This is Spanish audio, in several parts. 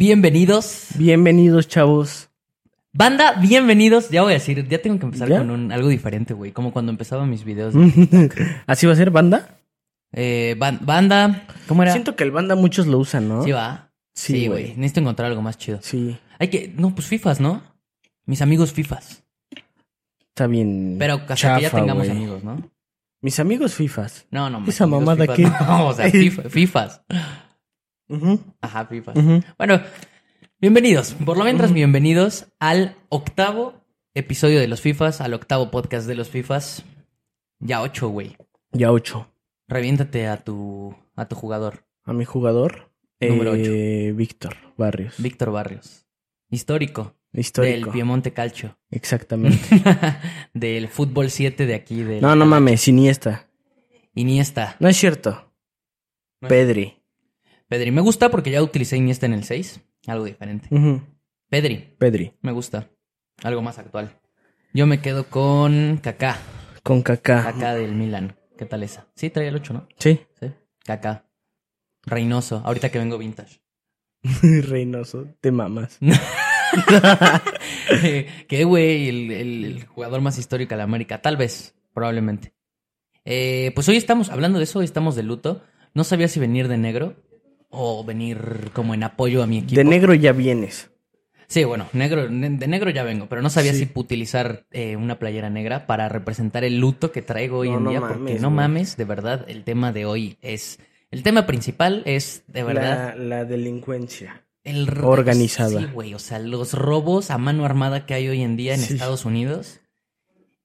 Bienvenidos. Bienvenidos, chavos. Banda, bienvenidos. Ya voy a decir, ya tengo que empezar ¿Ya? con un, algo diferente, güey. Como cuando empezaba mis videos. ¿Así va a ser banda? Eh, ban- banda, ¿cómo era? Siento que el banda muchos lo usan, ¿no? Sí, va. Sí, güey. Necesito encontrar algo más chido. Sí, Hay que, no, pues FIFAs, ¿no? Mis amigos FIFAs. está bien. Pero hasta que ya tengamos amigos, ¿no? Mis amigos FIFAs. No, no. ¿Esa mamada qué? No, o sea, FIFA- FIFAs. Ujú, Ajá, FIFAs. ujú. Bueno, bienvenidos. Por lo mientras, bienvenidos al octavo episodio de los FIFAs, al octavo podcast de los FIFAs. Ya ocho, güey. Ya ocho. Reviéntate a tu, a tu jugador, A mi jugador, Número eh, Víctor Barrios. Víctor Barrios. Histórico, Histórico. del Piemonte Calcio. Exactamente. del fútbol 7 de aquí. Del no, no mames, Iniesta. Iniesta. No es cierto. No Pedri. Pedri. Me gusta porque ya utilicé Iniesta en el 6. Algo diferente. Pedri. Pedri. Me gusta. Algo más actual. Yo me quedo con Kaká. Con Kaká. Kaká del Milan. ¿Qué tal esa? Sí, traía el 8, ¿no? Sí. Sí. Kaká. Reynoso. Ahorita que vengo vintage. Reynoso. Te mamas. ¿Qué, güey? El, el- el jugador más histórico de la América. Tal vez. Probablemente. Eh, pues hoy estamos, hablando de eso, hoy estamos de luto. No sabía si venir de negro o venir como en apoyo a mi equipo. De negro ya vienes. Sí, bueno, negro, ne- de negro ya vengo, pero no sabía Sí. si utilizar eh, una playera negra para representar el luto que traigo hoy No, en no día, porque no mames, de verdad, el tema de hoy es, el tema principal es, de verdad, La, la delincuencia. el organizada. Sí, güey, o sea, los robos a mano armada que hay hoy en día en Sí. Estados Unidos.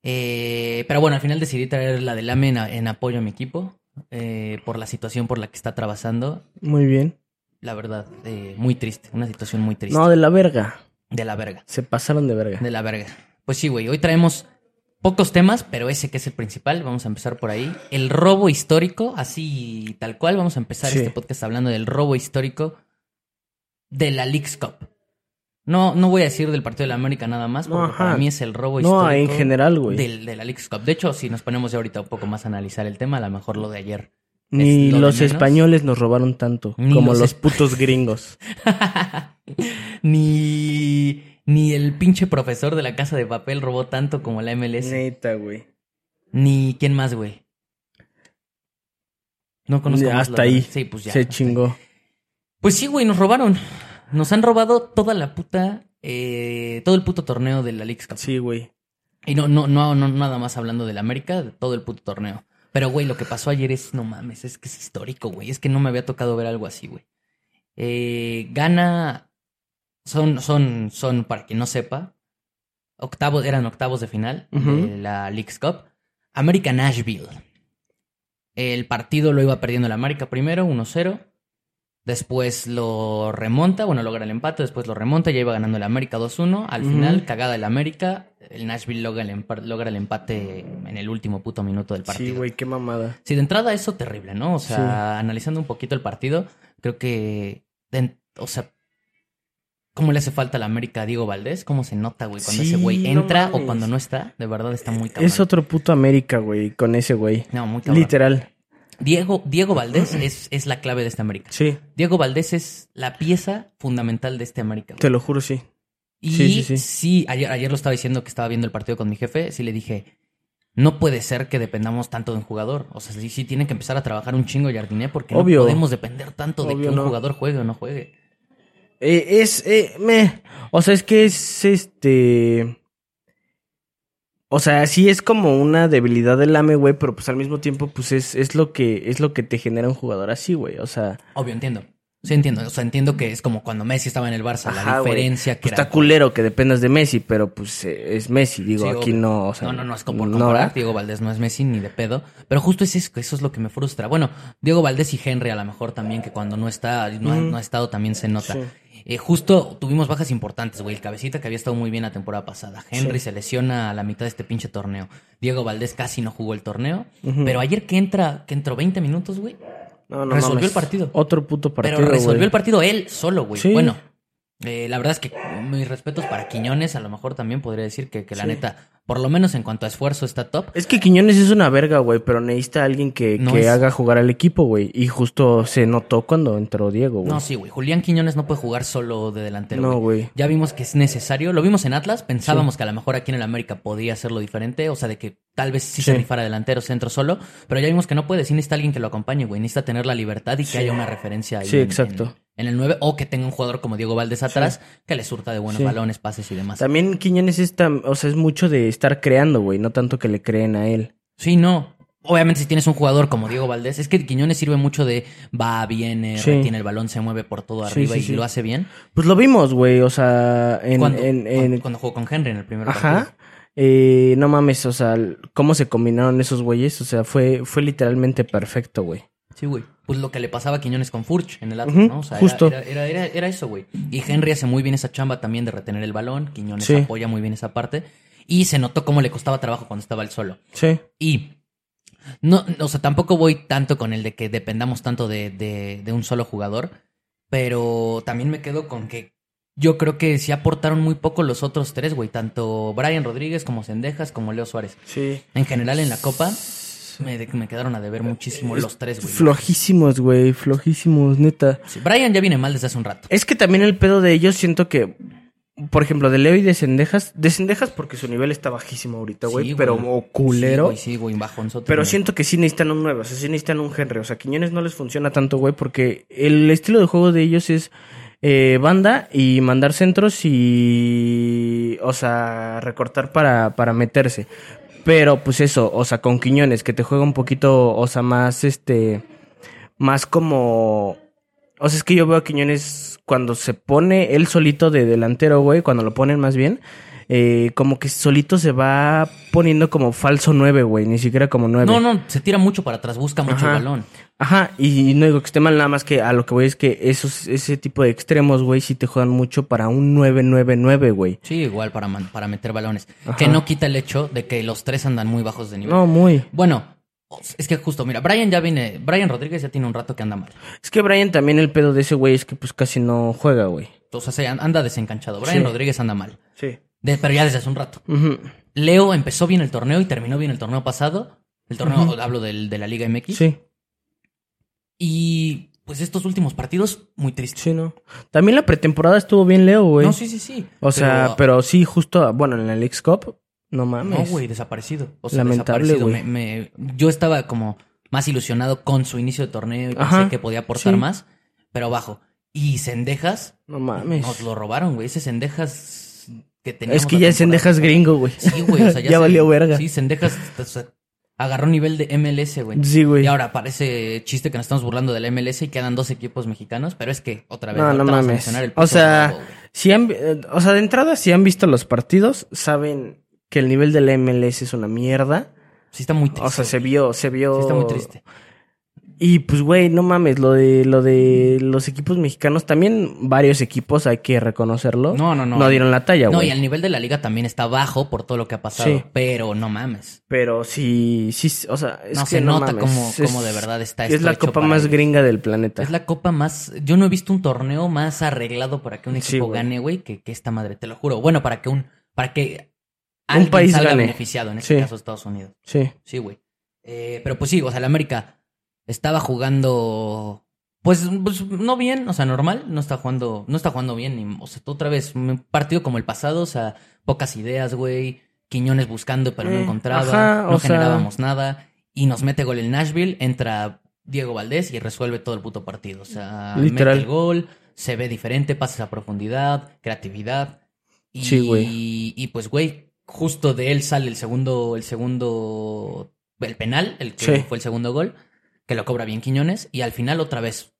Eh, pero bueno, al final decidí traer la del AME en, en apoyo a mi equipo, eh, por la situación por la que está atravesando. Muy bien. La verdad, eh, muy triste, una situación muy triste. No, de la verga. De la verga. Se pasaron de verga. De la verga. Pues sí, güey. Hoy traemos pocos temas, pero ese que es el principal. Vamos a empezar por ahí. El robo histórico, así tal cual. Vamos a empezar Sí. este podcast hablando del robo histórico de la Leagues Cup. No, no voy a decir del partido de la América nada más, No, porque ajá. para mí es el robo No, histórico. en general, güey. del- de Leagues Cup. De hecho, si nos ponemos ya ahorita un poco más a analizar el tema, a lo mejor lo de ayer. Ni es lo de los españoles nos robaron tanto Ni como los putos gringos. ni, ni el pinche profesor de la casa de papel robó tanto como la MLS. Neta, güey. Ni quién más, güey. No conozco Hasta ahí. Sí, pues ya. Se hasta ahí. chingó. Pues sí, güey, nos robaron. Nos han robado toda la puta. eh, todo el puto torneo de la Leagues Cup. Sí, güey. Y no, no, no, no, nada más hablando del América, de todo el puto torneo. Pero, güey, lo que pasó ayer es, no mames, es que es histórico, güey. Es que no me había tocado ver algo así, güey. Eh, gana. Son, son, son, para quien no sepa, octavos, eran octavos de final de la Leagues Cup. América Nashville. El partido lo iba perdiendo el América primero, 1-0. Después lo remonta, bueno, logra el empate, después lo remonta, ya iba ganando el América 2-1. Al final, cagada el América, el Nashville logra el, logra el empate en el último puto minuto del partido. Sí, güey, qué mamada. Sí, de entrada eso terrible, ¿no? O sea, analizando un poquito el partido, creo que, de- o sea, ¿cómo le hace falta a la América a Diego Valdés? ¿Cómo se nota, güey, cuando Sí, ese güey no entra o cuando no está? De verdad está muy cabrón. Es otro puto América, güey, con ese güey. No, muy cabrón. Literal. Diego, Diego Valdés es, es la clave de esta América. Sí, Diego Valdés es la pieza fundamental de este América. güey. te lo juro, sí. Y Sí, sí, sí, sí. ayer, ayer lo estaba diciendo que estaba viendo el partido con mi jefe, sí le dije, no puede ser que dependamos tanto de un jugador. O sea, sí, sí tienen que empezar a trabajar un chingo Jardiné porque Obvio. no podemos depender tanto de que un no. jugador juegue o no juegue. Eh, es, eh, me. O sea, es que es este. O sea, sí es como una debilidad del AME, güey, pero pues al mismo tiempo, pues es, es lo que, es lo que te genera un jugador así, güey. O sea, Obvio, entiendo. Sí, entiendo. O sea, entiendo que es como cuando Messi estaba en el Barça, Ajá, la güey. diferencia que pues era. está culero que dependas de Messi, pero pues eh, es Messi, digo, Sí, aquí obvio. no, o sea. no, no, no, es como por no, comparar. Diego Valdés no es Messi ni de pedo. Pero justo es eso, eso es lo que me frustra. Bueno, Diego Valdés y Henry a lo mejor también, que cuando no está, no, ha, no ha estado, también se nota. Sí. Eh, justo tuvimos bajas importantes, güey. El cabecita que había estado muy bien la temporada pasada. Henry Sí. se lesiona a la mitad de este pinche torneo. Diego Valdés casi no jugó el torneo. Pero ayer que entra, que entró 20 minutos, güey. No, no resolvió mames. el partido. Otro puto partido. Pero resolvió el partido él solo, güey. Sí. Bueno, Eh, la verdad es que mis respetos para Quiñones, a lo mejor también podría decir que, que la Sí. neta, por lo menos en cuanto a esfuerzo, está top. Es que Quiñones es una verga, güey, pero necesita alguien que, No que es- haga jugar al equipo, güey. Y justo se notó cuando entró Diego, güey. No, sí, güey. Julián Quiñones no puede jugar solo de delantero. No, güey. Ya vimos que es necesario. Lo vimos en Atlas. Pensábamos que a lo mejor aquí en el América podía hacerlo diferente. O sea, de que tal vez sí, se Sí. rifara delantero, centro solo. Pero ya vimos que no puede. Sí necesita alguien que lo acompañe, güey. Necesita tener la libertad y que haya una referencia ahí. Sí, en- exacto. En, en el 9. O que tenga un jugador como Diego Valdés atrás que le surta de buenos Sí. balones, pases y demás. También Quiñones es, tam- o sea, es mucho de estar creando, güey, no tanto que le creen a él. Sí, no. Obviamente si tienes un jugador como Diego Valdés, es que Quiñones sirve mucho de va, viene, Sí. retiene el balón, se mueve por todo arriba y lo hace bien. Pues lo vimos, güey, o sea, en... cuando, en- en- cuando, cuando jugó con Henry en el primer partido. Ajá. Eh, no mames, o sea, cómo se combinaron esos güeyes, o sea, fue, fue literalmente perfecto, güey. Sí, güey. Pues lo que le pasaba a Quiñones con Furch en el Atlas, ¿no? O sea, justo. Era, era, era, era eso, güey. Y Henry hace muy bien esa chamba también de retener el balón. Quiñones Sí. apoya muy bien esa parte. Y se notó cómo le costaba trabajo cuando estaba él solo. Sí. Y no, o sea, tampoco voy tanto con el de que dependamos tanto de, de, de un solo jugador. Pero también me quedo con que yo creo que sí aportaron muy poco los otros tres, güey. Tanto Brian Rodríguez como Sendejas como Leo Suárez. Sí. En general en la Copa me, me quedaron a deber muchísimo los tres, güey. Flojísimos, güey, flojísimos, neta. Sí, Brian ya viene mal desde hace un rato. Es que también el pedo de ellos siento que, por ejemplo, de Leo y de Cendejas, de Cendejas porque su nivel está bajísimo ahorita, güey, Sí, pero o culero. Sí, güey, sí, güey, bajonzote, Pero güey. siento que sí necesitan un 9, o sea, sí necesitan un Henry. O sea, Quiñones no les funciona tanto, güey, porque el estilo de juego de ellos es eh, banda y mandar centros y, o sea, recortar para, para meterse. Pero, pues eso, o sea, con Quiñones, que te juega un poquito, o sea, más, este, más como... O sea, es que yo veo a Quiñones cuando se pone él solito de delantero, güey, cuando lo ponen más bien, eh, como que solito se va poniendo como falso 9, güey, ni siquiera como 9. No, no, se tira mucho para atrás, busca mucho Ajá. el balón. Ajá, y no digo que esté mal, nada más que a lo que voy es que esos, ese tipo de extremos, güey, sí te juegan mucho para un 9-9-9, güey. Sí, igual para, man- para meter balones. Ajá. Que no quita el hecho de que los tres andan muy bajos de nivel. No, muy. Bueno, es que justo, mira, Brian ya viene, Brian Rodríguez ya tiene un rato que anda mal. Es que Brian también el pedo de ese güey es que pues casi no juega, güey. O sea, se an- anda desencanchado. Brian Sí. Rodríguez anda mal. Sí. De- pero ya desde hace un rato. Leo empezó bien el torneo y terminó bien el torneo pasado. El torneo, hablo del, de la Liga MX. Sí, Y pues estos últimos partidos, muy tristes. sí, no. También la pretemporada estuvo bien Leo, güey. No, sí, sí, sí. O sea, pero sí, justo, bueno, en el X Cup, no mames. No, güey, desaparecido. O sea, Lamentable, desaparecido. güey. Me- me- yo estaba como más ilusionado con su inicio de torneo y pensé que podía aportar sí. más, pero bajo. Y Cendejas, No mames. nos lo robaron, güey. Ese Cendejas que. Es que ya es Cendejas gringo, güey. Sí, güey. O sea, ya, ya se- valió verga. Sí, o sea, agarró nivel de MLS, güey. Sí, güey. Y ahora parece chiste que nos estamos burlando del MLS y quedan dos equipos mexicanos, pero es que otra vez No, no mames. el O sea. Si han, eh, o sea, de entrada, si han visto los partidos, saben que el nivel del MLS es una mierda. sí está muy triste. O sea, se vio, se vio. sí está muy triste. Y pues, güey, no mames, lo de, lo de los equipos mexicanos, también varios equipos, hay que reconocerlo. No, no, no. No dieron la talla, No, güey. y el nivel de la liga también está bajo por todo lo que ha pasado. Sí. Pero no mames. Pero sí, sí, o sea, es no que se no nota cómo, cómo de verdad está Es esto la hecho copa más ellos. gringa del planeta. Es la copa más. Yo no he visto un torneo más arreglado para que un equipo gane, güey, que, que esta madre, te lo juro. Bueno, para que un. Para que. Un país salga gane. beneficiado, en este Sí. caso Estados Unidos. Sí. Sí, güey. Eh, pero pues sí, o sea, el América estaba jugando. Pues, pues, no bien, o sea, normal, no está jugando, no está jugando bien, ni, o sea, otra vez, un partido como el pasado, o sea, pocas ideas, güey, Quiñones buscando pero no Eh, encontraba, ajá, no sea- generábamos nada, y nos mete gol el Nashville, entra Diego Valdés y resuelve todo el puto partido, o sea, Literal. mete el gol, se ve diferente, pases a profundidad, creatividad, y, Sí, güey. y pues, güey, justo de él sale el segundo, el segundo, el penal, el que Sí. fue el segundo gol, que lo cobra bien Quiñones, y al final otra vez.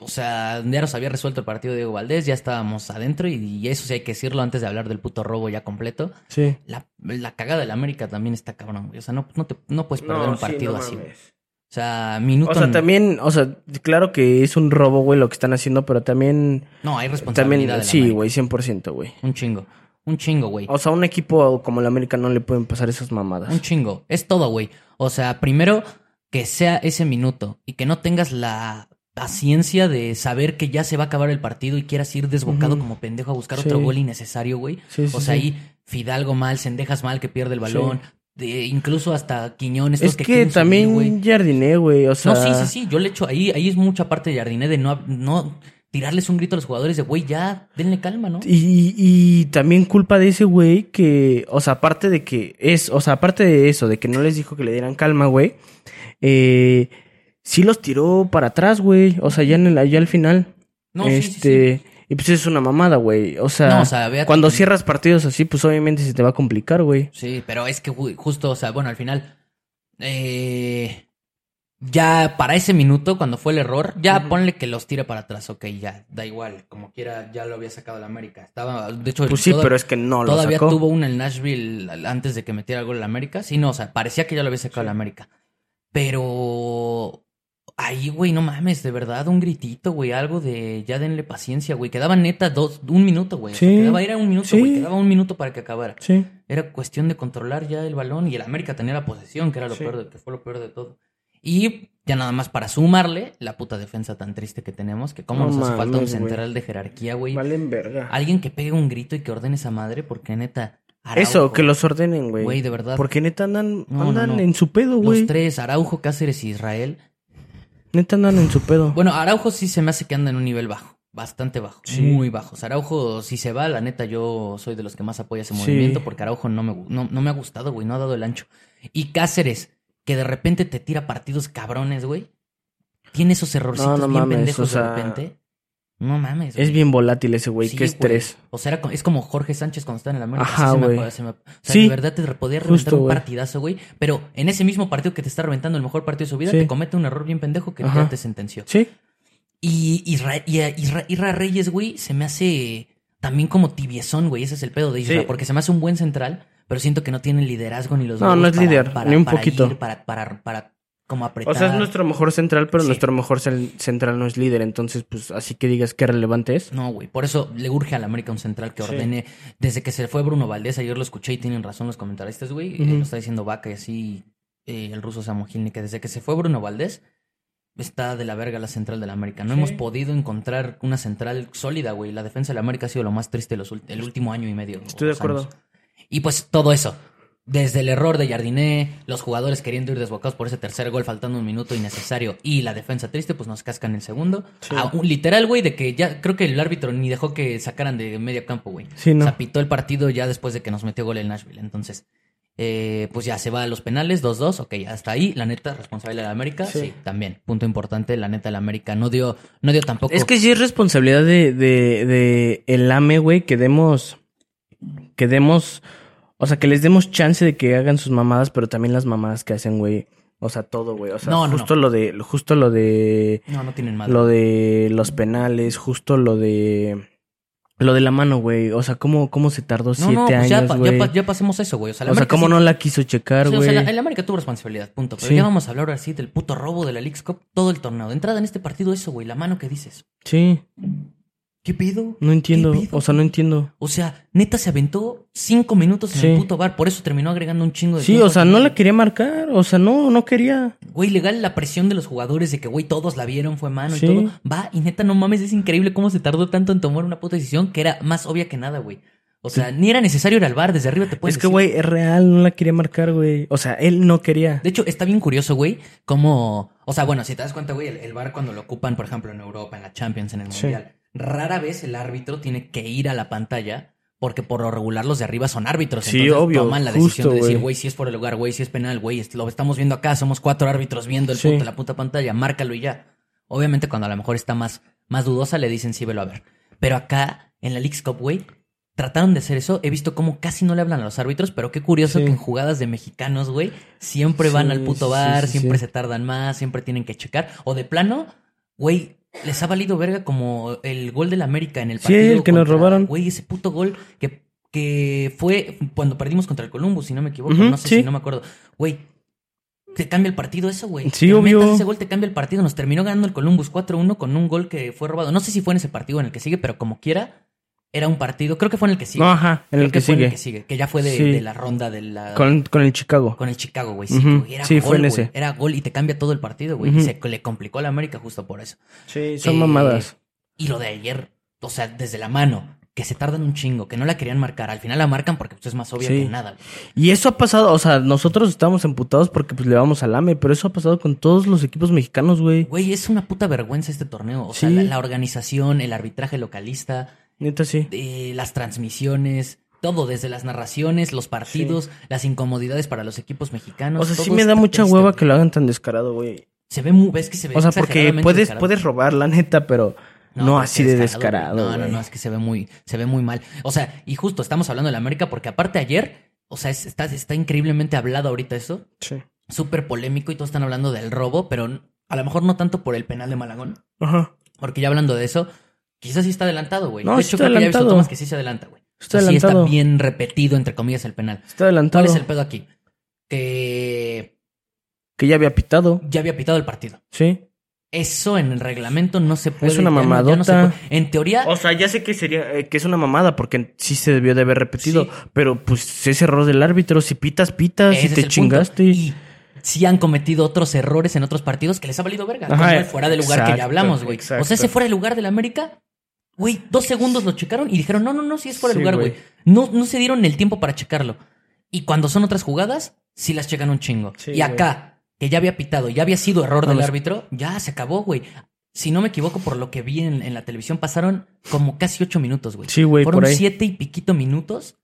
O sea, ya nos había resuelto el partido de Diego Valdés, ya estábamos adentro, y, y eso sí hay que decirlo antes de hablar del puto robo ya completo. Sí. La, la cagada del América también está cabrón, güey. O sea, no, no, te, no puedes perder No, un sí, partido no así, mames. O sea, minuto. O sea, también, o sea, claro que es un robo, güey, lo que están haciendo, pero también, No, hay responsabilidad. también, sí, güey, 100%, güey. Un chingo. Un chingo, güey. O sea, a un equipo como el América no le pueden pasar esas mamadas. Un chingo. Es todo, güey. O sea, primero que sea ese minuto y que no tengas la paciencia de saber que ya se va a acabar el partido y quieras ir desbocado como pendejo a buscar Sí. otro gol innecesario, güey. Sí, sí, o sea, ahí Fidalgo mal, Sendejas mal que pierde el balón, de- incluso hasta Quiñones. Es que, subir, güey. también Jardiné, güey, o sea... No, sí, sí, sí, yo le echo ahí, ahí es mucha parte de Jardiné de no, no tirarles un grito a los jugadores de, güey, ya, denle calma, ¿no? Y, y también culpa de ese güey que, o sea, aparte de que es, o sea, aparte de eso, de que no les dijo que le dieran calma, güey, eh, sí los tiró para atrás, güey, o sea, ya, en el, ya al final. No, sí, sí, este, y pues es una mamada, güey, o sea, No, o sea, ve a- cuando cierras partidos así, pues obviamente se te va a complicar, güey. Sí, pero es que justo, o sea, bueno, al final, eh, ya para ese minuto, cuando fue el error, ya ponle que los tire para atrás, ok, ya, da igual, como quiera, ya lo había sacado el América. Estaba, de hecho, Pues sí, toda- pero es que no lo todavía sacó. tuvo una el Nashville antes de que metiera el gol el América. Sí, no, o sea, parecía que ya lo había sacado el América. Pero ahí, güey, no mames, de verdad, un gritito, güey, algo de ya denle paciencia, güey. Quedaba neta dos, un minuto, güey. O sea, Sí, quedaba, era un minuto, sí. güey. Quedaba un minuto para que acabara. Sí. Era cuestión de controlar ya el balón y el América tenía la posesión, que era lo Sí. peor de, que fue lo peor de todo. Y ya nada más para sumarle la puta defensa tan triste que tenemos, que cómo No nos hace falta un central de jerarquía, güey. Valen verga. Alguien que pegue un grito y que ordene esa madre, porque neta. Araujo, Eso, que los ordenen, güey. Güey, de verdad. Porque neta andan, No, andan no. en su pedo, güey. Los tres, Araujo, Cáceres y Israel. Neta andan en su pedo. Bueno, Araujo sí se me hace que anda en un nivel bajo. Bastante bajo. Sí. Muy bajo. Araujo, si se va, la neta, yo soy de los que más apoya ese Sí. movimiento porque Araujo no me, no, no me ha gustado, güey. No ha dado el ancho. Y Cáceres, que de repente te tira partidos cabrones, güey. Tiene esos errorcitos No, no bien mames, pendejos o sea, de repente. No mames. es bien volátil ese güey, Sí, qué estrés. güey. O sea, era es como Jorge Sánchez cuando está en el América. Ajá, me güey. acuerda, se me- O sea, Sí, de verdad te podía reventar justo, un güey. partidazo, güey. Pero en ese mismo partido que te está reventando el mejor partido de su vida, Sí. te comete un error bien pendejo que ya te sentenció. Sí. Y Isra, y a Isra- Isra Reyes, güey, se me hace también como tibiezón, güey. Ese es el pedo de Isra. Porque se me hace un buen central, pero siento que no tiene liderazgo ni los No, no es para- líder, para- ni un para poquito. ir, para, para, para como apretar. O sea, es nuestro mejor central, pero Sí. nuestro mejor central no es líder. Entonces, pues, así que digas qué relevante es. No, güey. Por eso le urge a la América un central que Sí. ordene. Desde que se fue Bruno Valdés, ayer lo escuché y tienen razón los comentaristas, güey. eh, Ujú. lo está diciendo Vaca y así eh, el ruso Samogilny, que desde que se fue Bruno Valdés, está de la verga la central de la América. No Sí. hemos podido encontrar una central sólida, güey. La defensa de la América ha sido lo más triste los el último año y medio. Estoy de acuerdo. años. Y pues todo eso. Desde el error de Jardiné, los jugadores queriendo ir desbocados por ese tercer gol faltando un minuto innecesario y la defensa triste, pues nos cascan el segundo. Sí. A un- literal, güey, de que ya creo que el árbitro ni dejó que sacaran de medio campo, güey. Sí, no. O sea, pitó el partido ya después de que nos metió gol el Nashville. Entonces, eh, pues ya se va a los penales, 2-2. Ok, hasta ahí, la neta, responsable de la América. Sí. Sí. también. Punto importante, la neta, la América no dio, no dio tampoco. Es que sí es responsabilidad de, de, de el AME, güey, que demos, que demos, o sea, que les demos chance de que hagan sus mamadas, pero también las mamadas que hacen, güey. O sea, todo, güey. O sea, No, justo no. lo de, justo lo de, No, no tienen madre. lo de los penales, justo lo de, lo de la mano, güey. O sea, cómo, cómo se tardó no, siete no, pues ya, años, pa- ya, güey. pa- ya pasemos eso, güey. O sea, la O sea, América cómo sí- no la quiso checar, Sí, o güey. sea, la- el América tuvo responsabilidad, punto. Pero Sí. ya vamos a hablar ahora sí del puto robo de la League's Cup todo el torneo. De entrada en este partido, eso, güey, la mano que dices. Sí, ¿Qué pedo? no entiendo. ¿Qué pedo, O sea, no entiendo. O sea, neta se aventó cinco minutos en Sí. el puto bar, por eso terminó agregando un chingo de Sí, o sea, no la quería marcar. O sea, no, no quería. Güey, legal la presión de los jugadores de que, güey, todos la vieron, fue mano Sí. y todo. Va, y neta, no mames, es increíble cómo se tardó tanto en tomar una puta decisión que era más obvia que nada, güey. O sea, ni era necesario ir al bar, desde arriba te puedes es que, güey, es real, no la quería marcar, güey. O sea, él no quería. De hecho, está bien curioso, güey, cómo... O sea, bueno, si te das cuenta, güey, el, el bar cuando lo ocupan, por ejemplo, en Europa, en la Champions, en el Sí. Mundial, rara vez el árbitro tiene que ir a la pantalla porque por lo regular los de arriba son árbitros. Sí, Entonces obvio, toman la justo, decisión de decir, güey. si es por el lugar, güey, si es penal, güey, lo estamos viendo acá, somos cuatro árbitros viendo el Sí. puto- la puta pantalla, márcalo y ya. Obviamente cuando a lo mejor está más, más dudosa le dicen sí, velo a ver. Pero acá, en la League's Cup, güey, trataron de hacer eso. He visto cómo casi no le hablan a los árbitros, pero qué curioso Sí. que en jugadas de mexicanos, güey, siempre van al puto bar, siempre se tardan más, siempre tienen que checar. O de plano, güey, les ha valido verga como el gol del América en el Sí, partido. el que nos robaron. Güey, ese puto gol que, que fue cuando perdimos contra el Columbus, si no me equivoco. No sé sí. si no me acuerdo. Güey, te cambia el partido eso, güey. Sí, obvio. metas Ese gol te cambia el partido. Nos terminó ganando el Columbus 4-1 con un gol que fue robado. No sé si fue en ese partido en el que sigue, pero como quiera, era un partido, creo que fue en el que sigue. No, ajá, en Creo el que fue en sigue. el que sigue, que ya fue de, Sí. de la ronda de la... Con, con el Chicago. Con el Chicago, güey. Sí, Era Sí, gol, fue en ese. Era gol y te cambia todo el partido, güey. Y se le complicó a la América justo por eso. Sí, son Eh, mamadas. Y lo de ayer, o sea, desde la mano, que se tardan un chingo, que no la querían marcar. Al final la marcan porque pues, es más obvio Sí. que nada. Y eso ha pasado, o sea, nosotros estamos emputados porque pues le vamos al AME, pero eso ha pasado con todos los equipos mexicanos, güey. Güey, es una puta vergüenza este torneo. O sea, la organización, el arbitraje localista, Neta, sí. las transmisiones, todo, desde las narraciones, los partidos, las incomodidades para los equipos mexicanos. O sea, sí me da mucha triste, hueva güey. que lo hagan tan descarado, güey. Se ve muy, ves que se ve O sea, porque puedes, descarado. puedes robar, la neta, pero no, así de descarado, No, no, no, es que se ve muy, se ve muy mal. O sea, y justo estamos hablando de la América porque aparte ayer, o sea, es- está, está increíblemente hablado ahorita eso, Sí. súper polémico y todos están hablando del robo, pero a lo mejor no tanto por el penal de Malagón, Ajá. porque ya hablando de eso, quizás sí está adelantado, güey. No, de hecho, está creo que ya he visto adelantado. tomas que sí se adelanta, güey. Está O sea, sí está adelantado. bien repetido, entre comillas, el penal. Está adelantado. ¿Cuál es el pedo aquí? Que Que ya había pitado. ya había pitado el partido. Sí. Eso en el reglamento no se puede. una ya no- mamadota. se. En teoría, O sea, ya sé que sería, eh, que es una mamada, porque sí se debió de haber repetido. Sí. Pero pues es error del árbitro. Si pitas, pitas, Ese si es te chingaste. Y sí han cometido otros errores en otros partidos que les ha valido verga. Ajá, como el fuera de lugar que ya hablamos, güey. O sea, ese fuera de lugar del América, güey, dos segundos lo checaron y dijeron, no, no, no, sí es fuera de Sí, lugar, güey. No, no se dieron el tiempo para checarlo. Y cuando son otras jugadas, sí las checan un chingo. Sí, y acá, que ya había pitado, ya había sido error No, del los- árbitro, ya se acabó, güey. Si no me equivoco, por lo que vi en, en la televisión, pasaron como casi ocho minutos, güey. Sí, güey, Fueron por ahí. siete y piquito minutos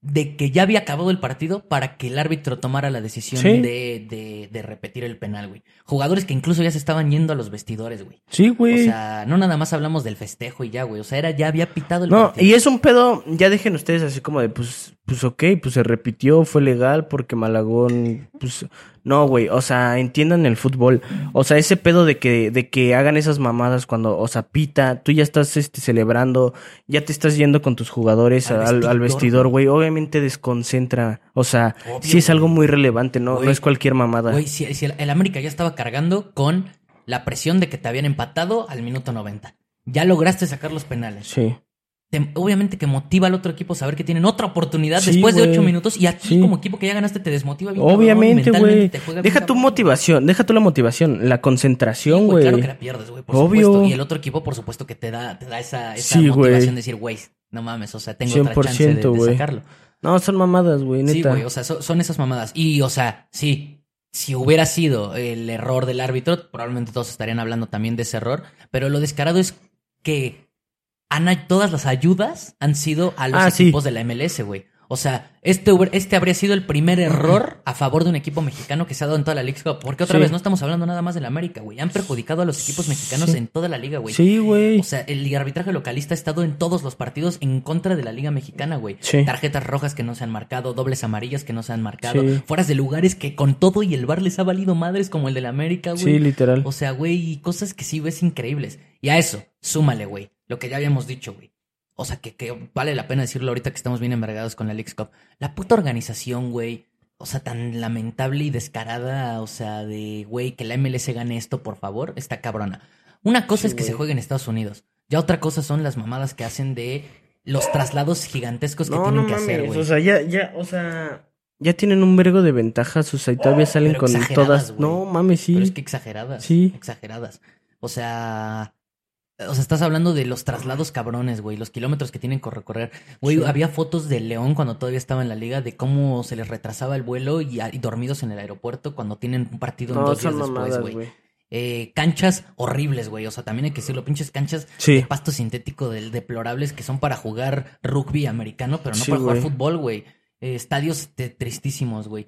de que ya había acabado el partido para que el árbitro tomara la decisión Sí. de, de- de repetir el penal, güey. Jugadores que incluso ya se estaban yendo a los vestidores, güey. Sí, O güey. sea, no nada más hablamos del festejo y ya, güey. O sea, era, ya había pitado el no, partido. y es un pedo, ya dejen ustedes así como de, pues, pues ok, pues se repitió, fue legal porque Malagón, pues, no, güey, o sea, entiendan el fútbol, o sea, ese pedo de que, de que hagan esas mamadas cuando, o sea, pita, tú ya estás, este, celebrando, ya te estás yendo con tus jugadores Al al, al vestidor, güey, obviamente desconcentra, o sea, Obvio, sí es algo muy relevante, no, Güey. no es cualquier mamada. Güey, si, si el, el América ya estaba cargando con la presión de que te habían empatado al minuto 90. Ya lograste sacar los penales. Sí. Te- obviamente que motiva al otro equipo saber que tienen otra oportunidad Sí, después de ocho minutos y a ti Sí. como equipo que ya ganaste te desmotiva bien. Obviamente, güey. Deja tu motivación, deja tú la motivación, la concentración, güey. Claro que la pierdes, güey, por Obvio. supuesto. Y el otro equipo, por supuesto, que te da, te da esa, motivación de decir, güey, no mames, o sea, tengo otra chance de, 100%, sacarlo. No, son mamadas, güey, neta. Sí, güey, o sea, so- son esas mamadas. Y, o sea, sí, si hubiera sido el error del árbitro, probablemente todos estarían hablando también de ese error. Pero lo descarado es que han- todas las ayudas han sido a los Ah, sí. equipos de la MLS, güey. O sea, este, este habría sido el primer error a favor de un equipo mexicano que se ha dado en toda la Cup. Porque otra Sí. vez no estamos hablando nada más de la América, güey. Han perjudicado a los equipos mexicanos Sí. en toda la liga, güey. Sí, güey. O sea, el arbitraje localista ha estado en todos los partidos en contra de la Liga Mexicana, güey. Sí. Tarjetas rojas que no se han marcado, dobles amarillas que no se han marcado, fueras de lugares que con todo y el bar les ha valido madres como el de la América, güey. Sí, literal. O sea, güey, y cosas que sí ves increíbles. Y a eso, súmale, güey, lo que ya habíamos dicho, güey. O sea, que, que vale la pena decirlo ahorita que estamos bien envergados con la League Cup. La puta organización, güey. O sea, tan lamentable y descarada, o sea, de, güey, que la MLS gane esto, por favor, está cabrona. Una cosa Sí, es que se juegue en Estados Unidos. Ya otra cosa son las mamadas que hacen de los traslados gigantescos que no, tienen no que mames, hacer, güey. o sea, ya, ya, o sea, ya tienen un vergo de ventajas, o sea, y todavía salen con todas. No mames, sí. Pero es que exageradas. Sí. Exageradas. O sea. O sea, estás hablando de los traslados cabrones, güey. Los kilómetros que tienen que recorrer. Güey, Sí. había fotos de León cuando todavía estaba en la liga de cómo se les retrasaba el vuelo y, y dormidos en el aeropuerto cuando tienen un partido en dos días después, güey. Eh, canchas horribles, güey. O sea, también hay que decirlo, pinches canchas Sí. de pasto sintético del deplorables que son para jugar rugby americano, pero no Sí, para jugar güey. fútbol, güey. Eh, estadios te- tristísimos, güey.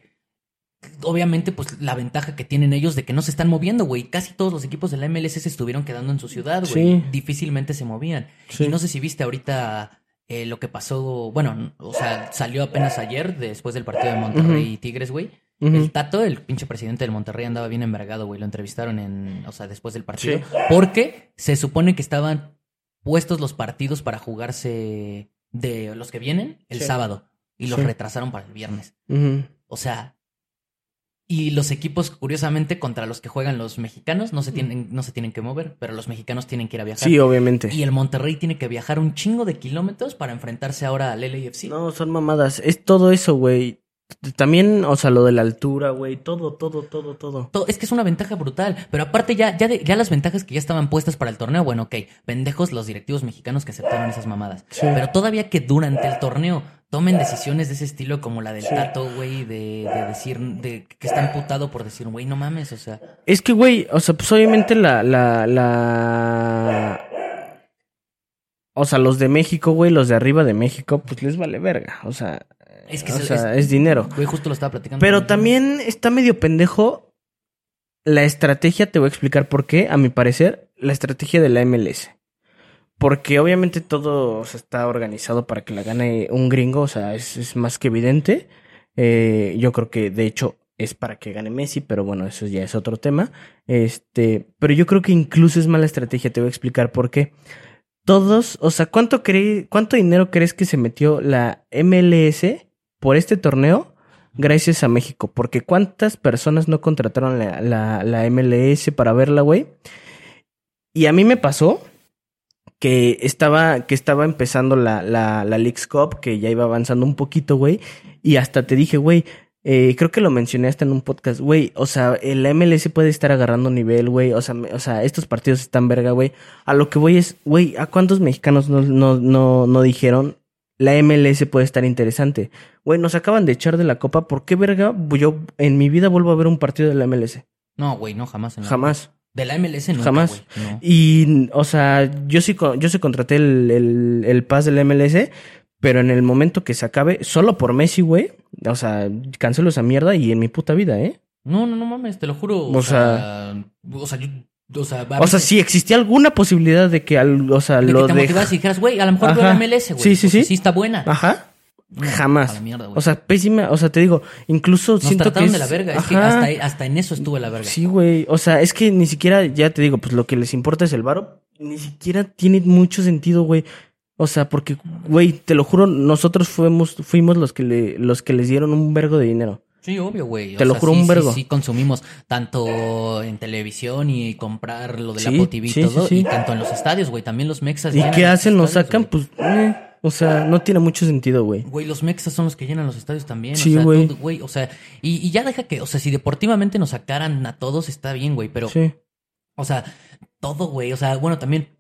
Obviamente, pues la ventaja que tienen ellos de que no se están moviendo, güey. Casi todos los equipos de la MLS se estuvieron quedando en su ciudad, güey. Sí. Difícilmente se movían. Sí. Y no sé si viste ahorita eh, lo que pasó. Bueno, o sea, salió apenas ayer, después del partido de Monterrey y Tigres, güey. El Tato, el pinche presidente del Monterrey, andaba bien envergado, güey. Lo entrevistaron en, o sea, después del partido. Sí. Porque se supone que estaban puestos los partidos para jugarse de los que vienen el sábado. Y los retrasaron para el viernes. O sea, Y los equipos, curiosamente, contra los que juegan los mexicanos, no se tienen, no se tienen que mover, pero los mexicanos tienen que ir a viajar. Sí, obviamente. Y el Monterrey tiene que viajar un chingo de kilómetros para enfrentarse ahora al LAFC. No, son mamadas. Es todo eso, güey. También, o sea, lo de la altura, güey. Todo, todo, todo, todo. Todo- Es que es una ventaja brutal. Pero aparte, ya, ya, de- ya las ventajas que ya estaban puestas para el torneo, bueno, ok, pendejos los directivos mexicanos que aceptaron esas mamadas. Sí. Pero todavía que durante el torneo tomen decisiones de ese estilo, como la del Sí. Tato, güey, de, de decir, de que está emputado por decir, güey, no mames, o sea. Es que, güey, o sea, pues obviamente la, la, la... O sea, los de México, güey, los de arriba de México, pues les vale verga. O sea, Es que o se- sea, es dinero. Güey, justo lo estaba platicando. Pero también está medio pendejo la estrategia, te voy a explicar por qué, a mi parecer, la estrategia de la MLS. Porque obviamente todo o está organizado para que la gane un gringo, o sea, es, más que evidente. Eh, yo creo que de hecho es para que gane Messi, pero bueno, eso ya es otro tema. Este, pero yo creo que incluso es mala estrategia, te voy a explicar por qué. Todos, o sea, ¿cuánto, cree, ¿cuánto dinero crees que se metió la MLS por este torneo? Gracias a México, porque cuántas personas no contrataron la, la MLS para verla, güey. Y a mí me pasó que estaba, que estaba empezando la, la, la Leagues Cup, que ya iba avanzando un poquito, güey. Y hasta te dije, güey, eh, creo que lo mencioné hasta en un podcast, güey. O sea, el MLS puede estar agarrando nivel, güey. O sea, me- o sea, estos partidos están verga, güey. A lo que voy es, güey, ¿a cuántos mexicanos no, no, no, no dijeron? La MLS puede estar interesante. Güey, nos acaban de echar de la copa. ¿Por qué, verga? Yo en mi vida vuelvo a ver un partido de la MLS. No, güey, no, jamás. en la- Jamás. De la MLS nunca, Jamás. no. Y, o sea, yo sí, yo sí contraté el, el, el pass del MLS, pero en el momento que se acabe, solo por Messi, güey, o sea, cancelo esa mierda y en mi puta vida, ¿eh? No, no, no mames, te lo juro. O, O sea, o sea, yo, o sea, O sea, si existía alguna posibilidad de que, al, o sea, de lo que te motivas y dijeras, güey, a lo mejor veo la MLS, güey. Sí, sí, porque sí. está buena. Ajá. Jamás. a la mierda, güey. O sea, pésima, o sea, te digo, incluso Nos siento que trataron es... de la verga. Es que hasta, hasta en eso estuvo la verga. Sí, güey. O sea, es que ni siquiera, ya te digo, pues lo que les importa es el varo. Ni siquiera tiene mucho sentido, güey. O sea, porque, güey, te lo juro, nosotros fuimos, fuimos los que le, los que les dieron un vergo de dinero. Sí, obvio, güey. O Te lo sea, juro, sí, un sí, vergo. Sí, consumimos tanto en televisión y comprar lo del Sí, Apple TV y sí, todo. sí, sí. Y tanto en los estadios, güey. También los mexas ¿Y qué hacen? Nos sacan, pues, eh, o sea, no tiene mucho sentido, güey. Güey, los mexas son los que llenan los estadios también. Sí, o sea, güey. todo, güey. O sea, y, y ya deja que, o sea, si deportivamente nos sacaran a todos, está bien, güey. Pero, Sí. o sea, todo, güey. O sea, bueno, también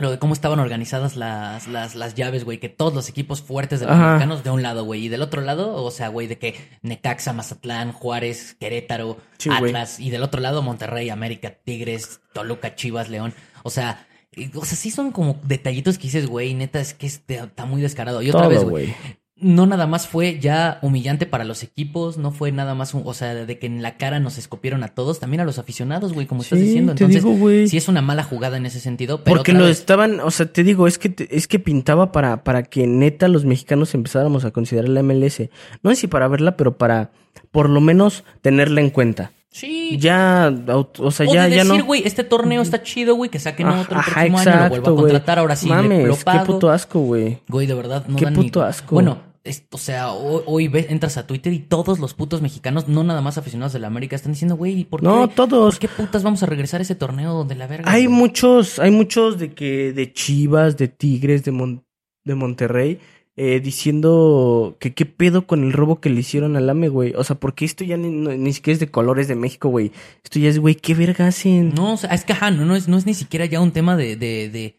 lo de cómo estaban organizadas las, las, las llaves, güey. Que todos los equipos fuertes de los Ajá. mexicanos de un lado, güey. Y del otro lado, o sea, güey, de que Necaxa, Mazatlán, Juárez, Querétaro, Sí. Atlas. Y del otro lado, Monterrey, América, Tigres, Toluca, Chivas, León. O sea... O sea, sí son como detallitos que dices, güey, neta, es que este- está muy descarado. Y otra Todo, vez, güey, no nada más fue ya humillante para los equipos, no fue nada más, un- o sea, de que en la cara nos escupieron a todos, también a los aficionados, güey, como estás Sí, diciendo. te Entonces, digo, sí es una mala jugada en ese sentido, pero Porque lo vez- estaban, o sea, te digo, es que es que pintaba para, para que neta los mexicanos empezáramos a considerar la MLS. No sé si para verla, pero para por lo menos tenerla en cuenta. Sí. Ya, o sea, o ya, de ya decir, no. güey, este torneo está chido, güey, que saquen Ajá, otro ajá, próximo año, lo vuelvo a contratar, ahora sí Mames, lo qué pago. puto asco, güey. Güey, de verdad, no Qué dan puto ni... asco. Bueno, es- o sea, hoy, hoy ves- entras a Twitter y todos los putos mexicanos, no nada más aficionados de la América, están diciendo, güey, ¿por qué? No, todos. ¿Por qué putas vamos a regresar a ese torneo de la verga? Hay güey? muchos, hay muchos de que, de Chivas, de Tigres, de, Mon- de Monterrey, eh, diciendo que qué pedo con el robo que le hicieron al AME, güey. O sea, porque esto ya ni, no- ni siquiera es de colores de México, güey. Esto ya es, güey, qué verga hacen. No, o sea, es que ajá, no, no es, no es ni siquiera ya un tema de, de, de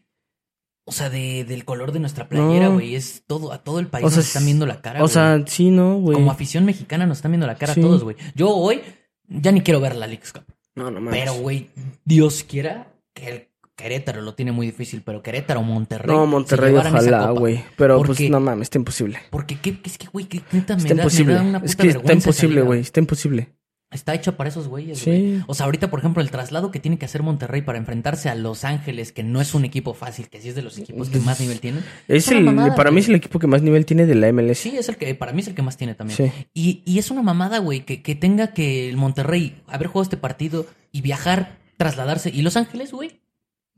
o sea, de, del color de nuestra playera, No. güey. Es todo, a todo el país O sea, nos están viendo la cara, O sea, sí, no, güey. Como afición mexicana nos están viendo la cara Sí. a todos, güey. Yo hoy ya ni quiero ver la League Cup. No, no mames. Pero, güey, Dios quiera que el Querétaro lo tiene muy difícil, pero Querétaro o Monterrey. No, Monterrey, ojalá, güey. Pero pues no mames, está imposible. Porque qué, es que, güey, que neta me da, me da una puta Es que está imposible, güey. Está imposible. Está hecha para esos güeyes, Sí. güey. O sea, ahorita, por ejemplo, el traslado que tiene que hacer Monterrey para enfrentarse a Los Ángeles, que no es un equipo fácil, que sí es de los equipos que más nivel tienen. Es el, mamada, para mí güey. es el equipo que más nivel tiene de la MLS. Sí, es el que, para mí es el que más tiene también. Sí. Y, y es una mamada, güey, que, que tenga que el Monterrey haber jugado este partido y viajar, trasladarse. Y Los Ángeles, güey,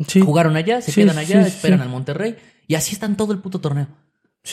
Sí. jugaron allá, se Sí, quedan allá, sí, esperan al Monterrey. Y así están todo el puto torneo.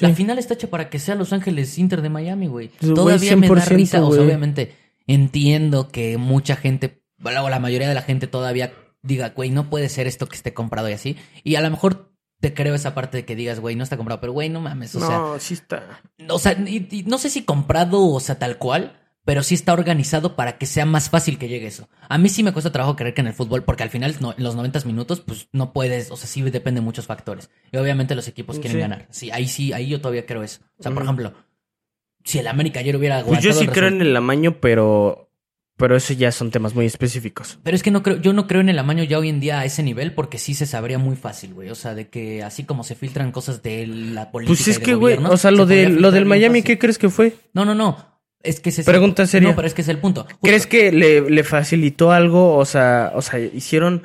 La final está hecha para que sea Los Ángeles Inter de Miami, güey. Pues, Todavía me da 100%, risa. O sea, obviamente, Entiendo que mucha gente, o la mayoría de la gente todavía diga, güey, no puede ser esto que esté comprado y así. Y a lo mejor te creo esa parte de que digas, güey, no está comprado, pero güey, no mames, o sea. No, sí está. O sea, y- y no sé si comprado, o sea, tal cual, pero sí está organizado para que sea más fácil que llegue eso. A mí sí me cuesta trabajo creer que en el fútbol, porque al final, no- en los 90 minutos, pues no puedes, o sea, sí depende de muchos factores. Y obviamente los equipos quieren Sí. ganar. Sí, ahí sí, ahí yo todavía creo eso. O sea, por ejemplo, si el América ayer hubiera Pues yo aguantado sí creo en el amaño, pero. Pero eso ya son temas muy específicos. Pero es que no creo, yo no creo en el amaño ya hoy en día a ese nivel porque sí se sabría muy fácil, güey. O sea, de que así como se filtran cosas de la política. Pues y es de que, güey, gobiernos, o sea, se lo, de, lo del Miami, fácil. ¿qué crees que fue? No, no, no. Es que ese es Pregunta el... seria. No, pero es que es el punto. Justo- ¿Crees que le, le facilitó algo? O sea, o sea, hicieron.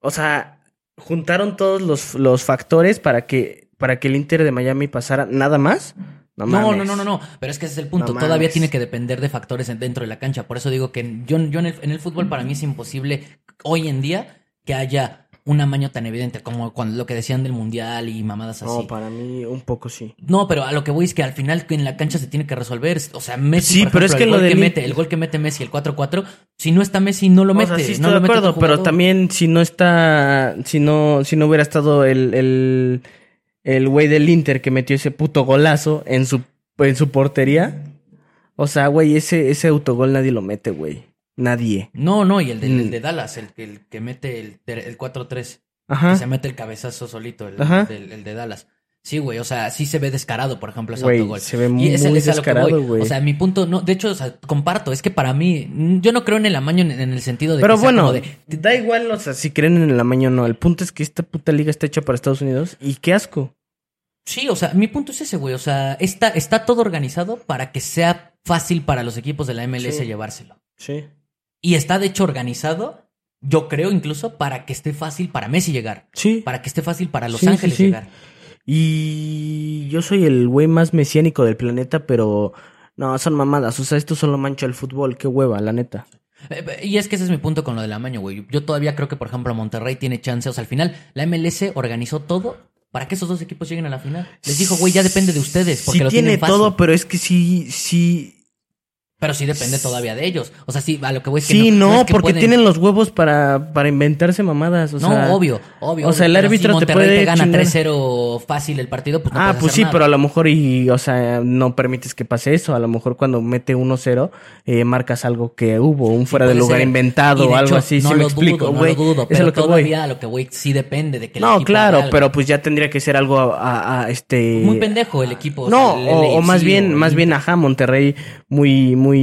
O sea, juntaron todos los, los factores para que, para que el Inter de Miami pasara nada más. No, No, no, no, no, no. Pero es que ese es el punto. No Todavía mames. tiene que depender de factores en- dentro de la cancha. Por eso digo que yo, yo en, el, en el fútbol para mí es imposible hoy en día que haya un amaño tan evidente como cuando lo que decían del mundial y mamadas así. No, para mí un poco sí. No, pero a lo que voy es que al final en la cancha se tiene que resolver. O sea, Messi, Sí, por pero es que el lo gol que mete, el gol que mete Messi, el 4-4, si no está Messi, no lo mete. sea, sí no estoy lo de mete acuerdo, pero también si no está, si no, si no hubiera estado el, el, el güey del Inter que metió ese puto golazo en su, en su portería, o sea, güey, ese, ese autogol nadie lo mete, güey. Nadie. No, no, y el de, Mm. el de Dallas, el, el que mete el, el 4-3, que Ajá. se mete el cabezazo solito, el, Ajá. del- el de Dallas. Sí, güey, o sea, sí se ve descarado, por ejemplo, ese Güey, autogol. se ve Y muy, ese- que descarado, güey. O sea, mi punto, no, de hecho, o sea, comparto, es que para mí, mm, yo no creo en el amaño en, en el sentido de Pero que sea bueno, de, da igual, o sea, si creen en el amaño o no. El punto es que esta puta liga está hecha para Estados Unidos y qué asco. Sí, o sea, mi punto es ese, güey. O sea, está, está todo organizado para que sea fácil para los equipos de la MLS Sí. llevárselo. Sí. Y está de hecho organizado, yo creo incluso, para que esté fácil para Messi llegar. Sí. Para que esté fácil para Los Sí, Ángeles sí. llegar. Y yo soy el güey más mesiánico del planeta, pero no, son mamadas. O sea, esto solo mancha el fútbol. Qué hueva, la neta. Eh, eh, Y es que ese es mi punto con lo del amaño, güey. Yo todavía creo que, por ejemplo, Monterrey tiene chance. O sea, al final, la MLS organizó todo para que esos dos equipos lleguen a la final. Les dijo, güey, ya depende de ustedes. Porque sí lo tiene tienen fácil. todo, pero es que sí, sí. Pero sí depende todavía de ellos. O sea, sí, a lo que voy es que Sí, no, es que porque pueden- tienen los huevos para, para inventarse mamadas. O no, sea, obvio, obvio. o sea, el árbitro si te puede te gana chingar. 3-0 fácil el partido, pues no ah, pues hacer sí, nada. pero a lo mejor y, o sea, no permites que pase eso. A lo mejor cuando mete 1-0, eh, marcas algo que hubo, un fuera de lugar ser. inventado de o algo hecho, así. No sí me lo explico, dudo, güey. no lo dudo, pero es lo que voy. todavía a lo que voy sí depende de que el No, equipo claro, haga pero pues ya tendría que ser algo a, a- a, este. Muy pendejo el equipo. o No, sea, el o, más bien, más bien, ajá, Monterrey muy, muy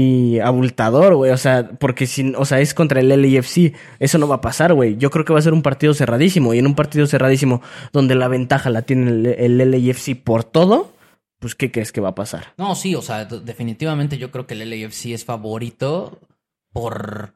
abultador, güey. O sea, porque si, o sea, es contra el LAFC. Eso no va a pasar, güey. Yo creo que va a ser un partido cerradísimo. Y en un partido cerradísimo donde la ventaja la tiene el, el por todo, pues, ¿qué crees que va a pasar? No, sí, o sea, definitivamente yo creo que el LAFC es favorito por.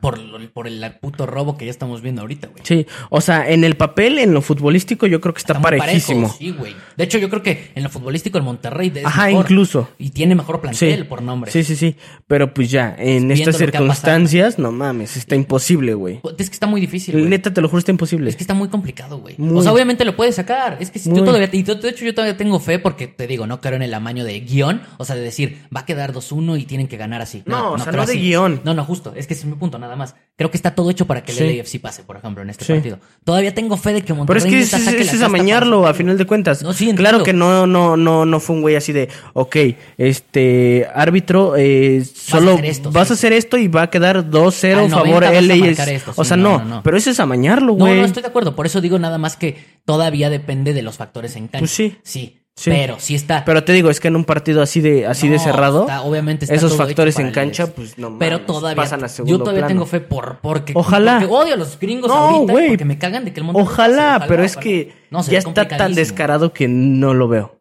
Por, lo- por el puto robo que ya estamos viendo ahorita, güey. Sí, o sea, en el papel, en lo futbolístico, yo creo que está, parejo, parejísimo. sí, güey. De hecho, yo creo que en lo futbolístico el Monterrey es Ajá, mejor incluso. y tiene mejor plantel Sí. por nombre. Sí, sí, sí. Pero pues ya, en Viendo estas pasado. circunstancias, no mames, está imposible, güey. Es que está muy difícil, güey. Neta, te lo juro, está imposible. Es que está muy complicado, güey. O sea, obviamente lo puedes sacar. Es que si Muy. yo todavía, y de hecho yo todavía tengo fe porque te digo, no creo en el amaño de guion. O sea, de decir, va a quedar 2-1 y tienen que ganar así. No, o sea, no de así. guion. No, no, justo. Es que es mi punto, nada más. Creo que está todo hecho para que el Sí. LAFC pase, por ejemplo, en este Sí. partido. Todavía tengo fe de que Pero Monterrey es que es casta amañarlo, a final de cuentas. No, sí, claro que no, no, no, no fue un güey así de, ok, este árbitro, eh, solo hacer esto, vas a hacer esto y va a quedar 2-0 Al 90 favor LAFC. o sea, no, no, no, no. pero eso es amañarlo, No, güey. no estoy de acuerdo. Por eso digo nada más que todavía depende de los factores en cancha. Pues sí. Sí. Sí. Pero sí está. Pero te digo, es que en un partido así de, así de cerrado, está- obviamente está esos factores en cancha, pues no Pero mames, todavía, pasan a yo segundo todavía plano. tengo fe por porque, Ojalá. porque odio a los gringos No, ahorita porque me cagan de que el Ojalá, pero es que No, ya está tan descarado que no lo veo.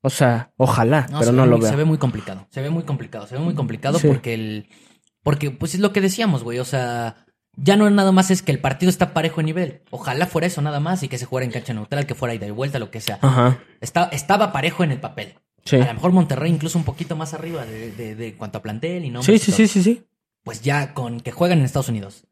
O sea, ojalá, No, pero se no ve lo veo. Se ve muy complicado. Se ve muy complicado. Se ve muy complicado Sí. porque el porque pues es lo que decíamos, güey, o sea, ya no nada más es que el partido está parejo en nivel. Ojalá fuera eso nada más y que se jugara en cancha neutral, que fuera ida y vuelta, lo que sea. Ajá. Está, estaba parejo en el papel. Sí. A lo mejor Monterrey incluso un poquito más arriba de, de, de cuanto a plantel y no. Sí, sí, sí, sí, sí. Pues ya con que juegan en Estados Unidos.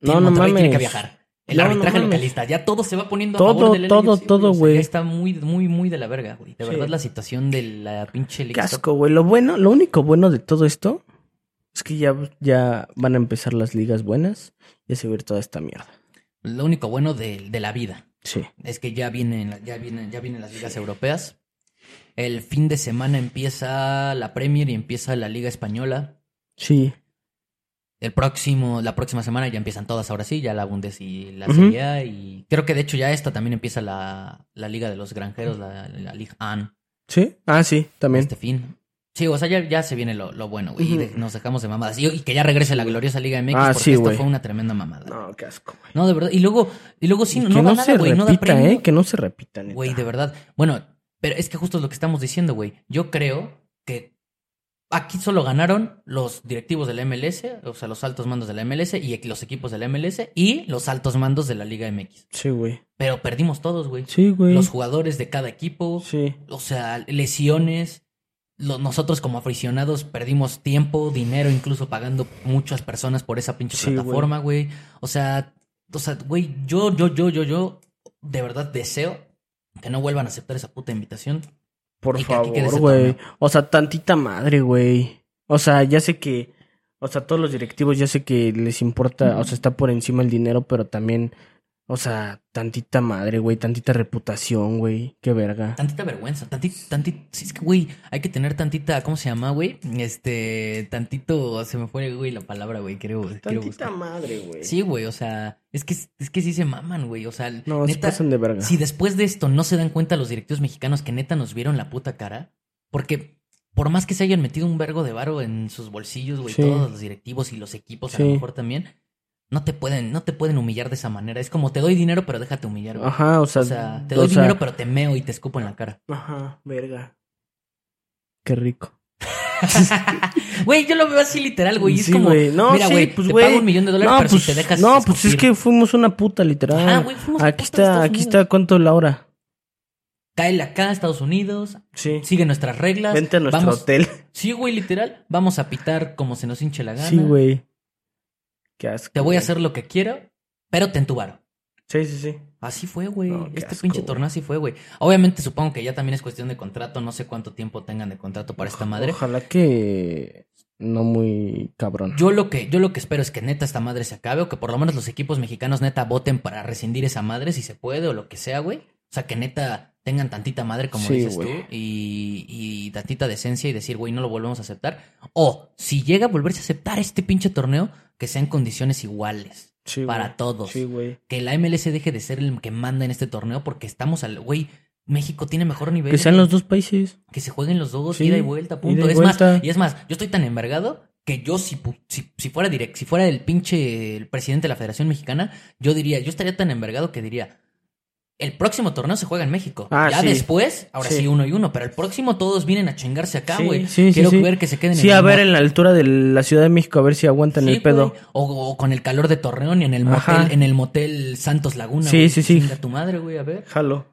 No, Tiene- no Monterrey tiene mames. que viajar. El No, arbitraje mames. localista, ya todo se va poniendo a Todo, favor del todo, todo, o sea, güey. está muy, muy, muy de la verga, güey. De Sí. verdad la situación de la pinche liga. está- asco, güey. Lo bueno, lo único bueno de todo esto Es que ya, ya van a empezar las ligas buenas y a seguir toda esta mierda. Lo único bueno de, de la vida Sí. es que ya vienen, ya vienen, ya vienen las ligas europeas. El fin de semana empieza la Premier y empieza la Liga Española. Sí. El próximo, la próxima semana ya empiezan todas ahora sí, ya la Bundes y la Ujú. Serie A y creo que de hecho ya esta también empieza la, la Liga de los Granjeros, la, la Liga AN, ¿Sí? Ah, sí, también. este fin. Sí, o sea, ya, ya se viene lo, lo bueno, güey, y Ujú. de- nos dejamos de mamadas. Y, y que ya regrese la gloriosa Liga MX Ah, porque sí, esto güey. fue una tremenda mamada. No, qué asco, güey. No, de verdad. Y luego, y luego sí, Y no, que no no, da nada, se güey, no da premio. ¿eh? Que no se repita, neta. Güey, de verdad. Bueno, pero es que justo es lo que estamos diciendo, güey. Yo creo que aquí solo ganaron los directivos de la MLS, o sea, los altos mandos de la MLS y los equipos de la MLS y los altos mandos de la Liga MX. Sí, güey. Pero perdimos todos, güey. Sí, güey. Los jugadores de cada equipo, Sí. o sea, lesiones. Lo- nosotros como aficionados perdimos tiempo, dinero, incluso pagando muchas personas por esa pinche Sí, plataforma, güey. O sea, o sea, güey, yo, yo, yo, yo, yo, de verdad deseo que no vuelvan a aceptar esa puta invitación. Por favor, güey. O sea, tantita madre, güey. O sea, ya sé que. O sea, todos los directivos ya sé que les importa. O sea, está por encima el dinero, pero también. O sea, tantita madre, güey. Tantita reputación, güey. Qué verga. Tantita vergüenza, tantita, tantita, sí, es que, güey, hay que tener tantita, ¿cómo se llama, güey? Este, tantito, se me fue, güey, la palabra, güey, quiero Tantita buscar. madre, güey. Sí, güey, o sea, es que, es que sí se maman, güey, o sea, No, neta, pasan de verga. si después de esto no se dan cuenta los directivos mexicanos que neta nos vieron la puta cara, porque por más que se hayan metido un vergo de varo en sus bolsillos, güey, Sí. todos los directivos y los equipos a lo mejor también, no te pueden, no te pueden humillar de esa manera. Es como te doy dinero, pero déjate humillar, güey. Ajá, o sea. O sea, te doy o sea, dinero, pero te meo y te escupo en la cara. Ajá, verga. Qué rico. Güey, yo lo veo así literal, güey. Es Sí, como, güey. No, mira, sí, güey, pues, te güey. pago un millón de dólares, No, pero pues, si te dejas no, pues es que fuimos una puta, literal. Ajá, güey, fuimos Aquí puta está, aquí está, ¿cuánto la hora? Cáele acá a Estados Unidos, Sí. sigue nuestras reglas. Vente a nuestro vamos, hotel. Sí, güey, literal. Vamos a pitar como se nos hinche la gana. Sí, güey. Qué asco. Te voy a hacer lo que quiero, pero te entubaron. Sí, sí, sí. Así fue, güey. No, este asco, pinche torneo así fue, güey. Obviamente supongo que ya también es cuestión de contrato. No sé cuánto tiempo tengan de contrato para esta madre. Ojalá que no muy cabrón. Yo lo que, yo lo que espero es que neta esta madre se acabe o que por lo menos los equipos mexicanos neta voten para rescindir esa madre si se puede o lo que sea, güey. O sea, que neta tengan tantita madre como Sí, dices güey. tú y, y tantita decencia y decir, güey, no lo volvemos a aceptar. O si llega a volverse a aceptar este pinche torneo, que sean condiciones iguales Sí, para todos. Sí, güey. Que la MLS deje de ser el que manda en este torneo porque estamos al, güey, México tiene mejor nivel. Que sean los dos países. Que se jueguen los dos, Sí, ida y vuelta, punto. y es más, y es más, yo estoy tan envergado que yo si, si fuera direct, si fuera el pinche el presidente de la Federación Mexicana, yo diría, yo estaría tan envergado que diría, el próximo torneo se juega en México. Ah, ya sí. después, ahora sí. Sí. uno y uno, pero el próximo todos vienen a chingarse acá, Sí, güey. sí, sí, Quiero sí. ver que se queden Sí, en a el ver mo- en la altura de la Ciudad de México, a ver si aguantan Sí, el pedo. O, o con el calor de Torreón y en el Ajá. motel, en el motel Santos Laguna. Sí, sí, sí. Chinga tu madre, güey, a ver. Jalo.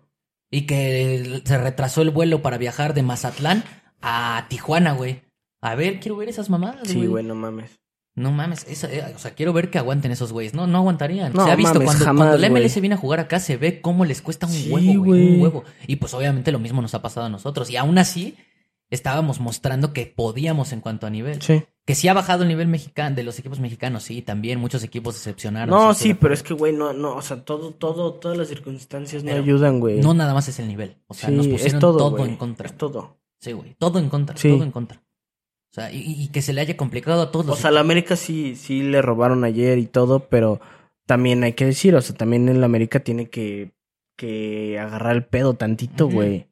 Y que se retrasó el vuelo para viajar de Mazatlán a Tijuana, güey. A ver, quiero ver esas mamadas, Sí, güey. güey, no mames. No mames, eh, o sea, quiero ver que aguanten esos güeyes. No, no aguantarían. No se ha visto mames, cuando, jamás, cuando la. MLS viene a jugar acá, se ve cómo les cuesta un Sí, huevo, güey. Un huevo. Y pues obviamente lo mismo nos ha pasado a nosotros. Y aún así, estábamos mostrando que podíamos en cuanto a nivel. Sí. Que sí ha bajado el nivel mexicano, de los equipos mexicanos, sí, también muchos equipos decepcionaron. No, sí, pero es que, güey, no, no, o sea, todo, todo, todas las circunstancias no ayudan, güey. No nada más es el nivel. O sea, sí, nos pusieron es todo, en contra. Es todo. Sí, güey. Todo en contra. Sí. Todo en contra. O sea, y, y que se le haya complicado a todos O los sea, la América sí, sí le robaron ayer y todo, pero también hay que decir, o sea, también en la América tiene que, que agarrar el pedo tantito, güey.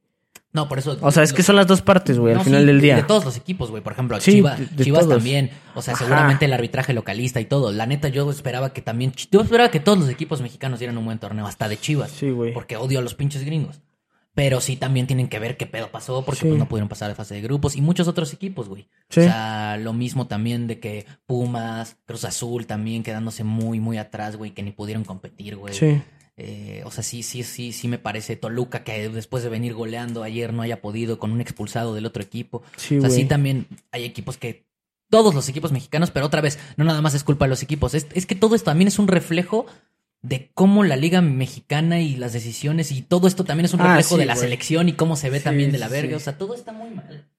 No, por eso. O sea, es que son las dos partes, güey, No, al final sí, del de- día. De todos los equipos, güey. Por ejemplo, Sí, Chivas, de- de Chivas todos. también. O sea, Ajá. seguramente el arbitraje localista y todo. La neta, yo esperaba que también. Yo esperaba que todos los equipos mexicanos dieran un buen torneo, hasta de Chivas. Sí, güey. Porque odio a los pinches gringos. Pero sí también tienen que ver qué pedo pasó, porque Sí. pues, no pudieron pasar de fase de grupos. Y muchos otros equipos, güey. Sí. O sea, lo mismo también de que Pumas, Cruz Azul también quedándose muy, muy atrás, güey, que ni pudieron competir, güey. Sí. Eh, o sea, sí, sí, sí, sí me parece Toluca que después de venir goleando ayer no haya podido con un expulsado del otro equipo. Sí, o sea, sí también hay equipos que... Todos los equipos mexicanos, pero otra vez, no nada más es culpa de los equipos. Es, es que todo esto también es un reflejo de cómo la liga mexicana y las decisiones y todo esto también es un Ah, reflejo sí, de la selección y cómo se ve Sí, también de la verga. sí. O sea, todo está muy mal.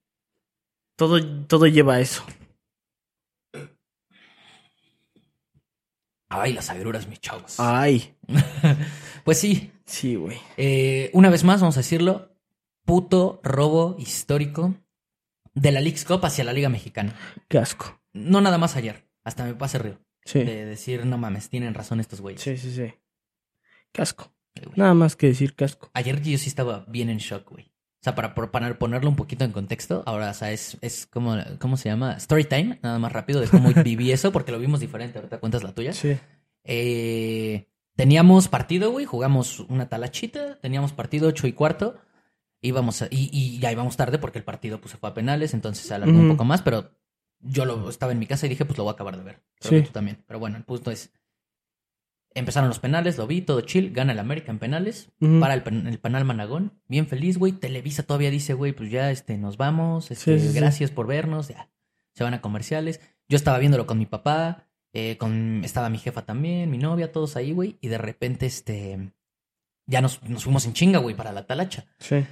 Todo, todo lleva a eso. Ay, las agruras, mis chavos. Ay. pues sí. Sí, güey. Eh, una vez más, vamos a decirlo. Puto robo histórico de la League's Cup hacia la Liga Mexicana. Qué asco. No nada más ayer. Hasta me pase río. Sí. De decir, no mames, tienen razón estos güeyes. Sí, sí, sí. Qué asco. Güey. Nada más que decir casco. Ayer yo sí estaba bien en shock, güey. O sea, para, para ponerlo un poquito en contexto, ahora, o sea, es, es como, ¿cómo se llama? Story time, nada más rápido de cómo viví eso, porque lo vimos diferente. Ahorita cuentas la tuya. Sí. Eh, teníamos partido, güey, jugamos una talachita, teníamos partido ocho y cuarto, íbamos a- y, y ya íbamos tarde porque el partido pues, se fue a penales, entonces se alargó un poco más, pero yo lo estaba en mi casa y dije, pues lo voy a acabar de ver. Creo Sí. que tú también. Pero bueno, el punto es, empezaron los penales, lo vi, todo chill, gana el América en penales, para el, pen- el penal Managón, bien feliz, güey, Televisa todavía dice, güey, pues ya este, nos vamos, este, Sí, sí, sí. gracias por vernos, ya, se van a comerciales. Yo estaba viéndolo con mi papá, eh, con, estaba mi jefa también, mi novia, todos ahí, güey, y de repente, este, ya nos, nos fuimos en chinga, güey, para la talacha. Sí.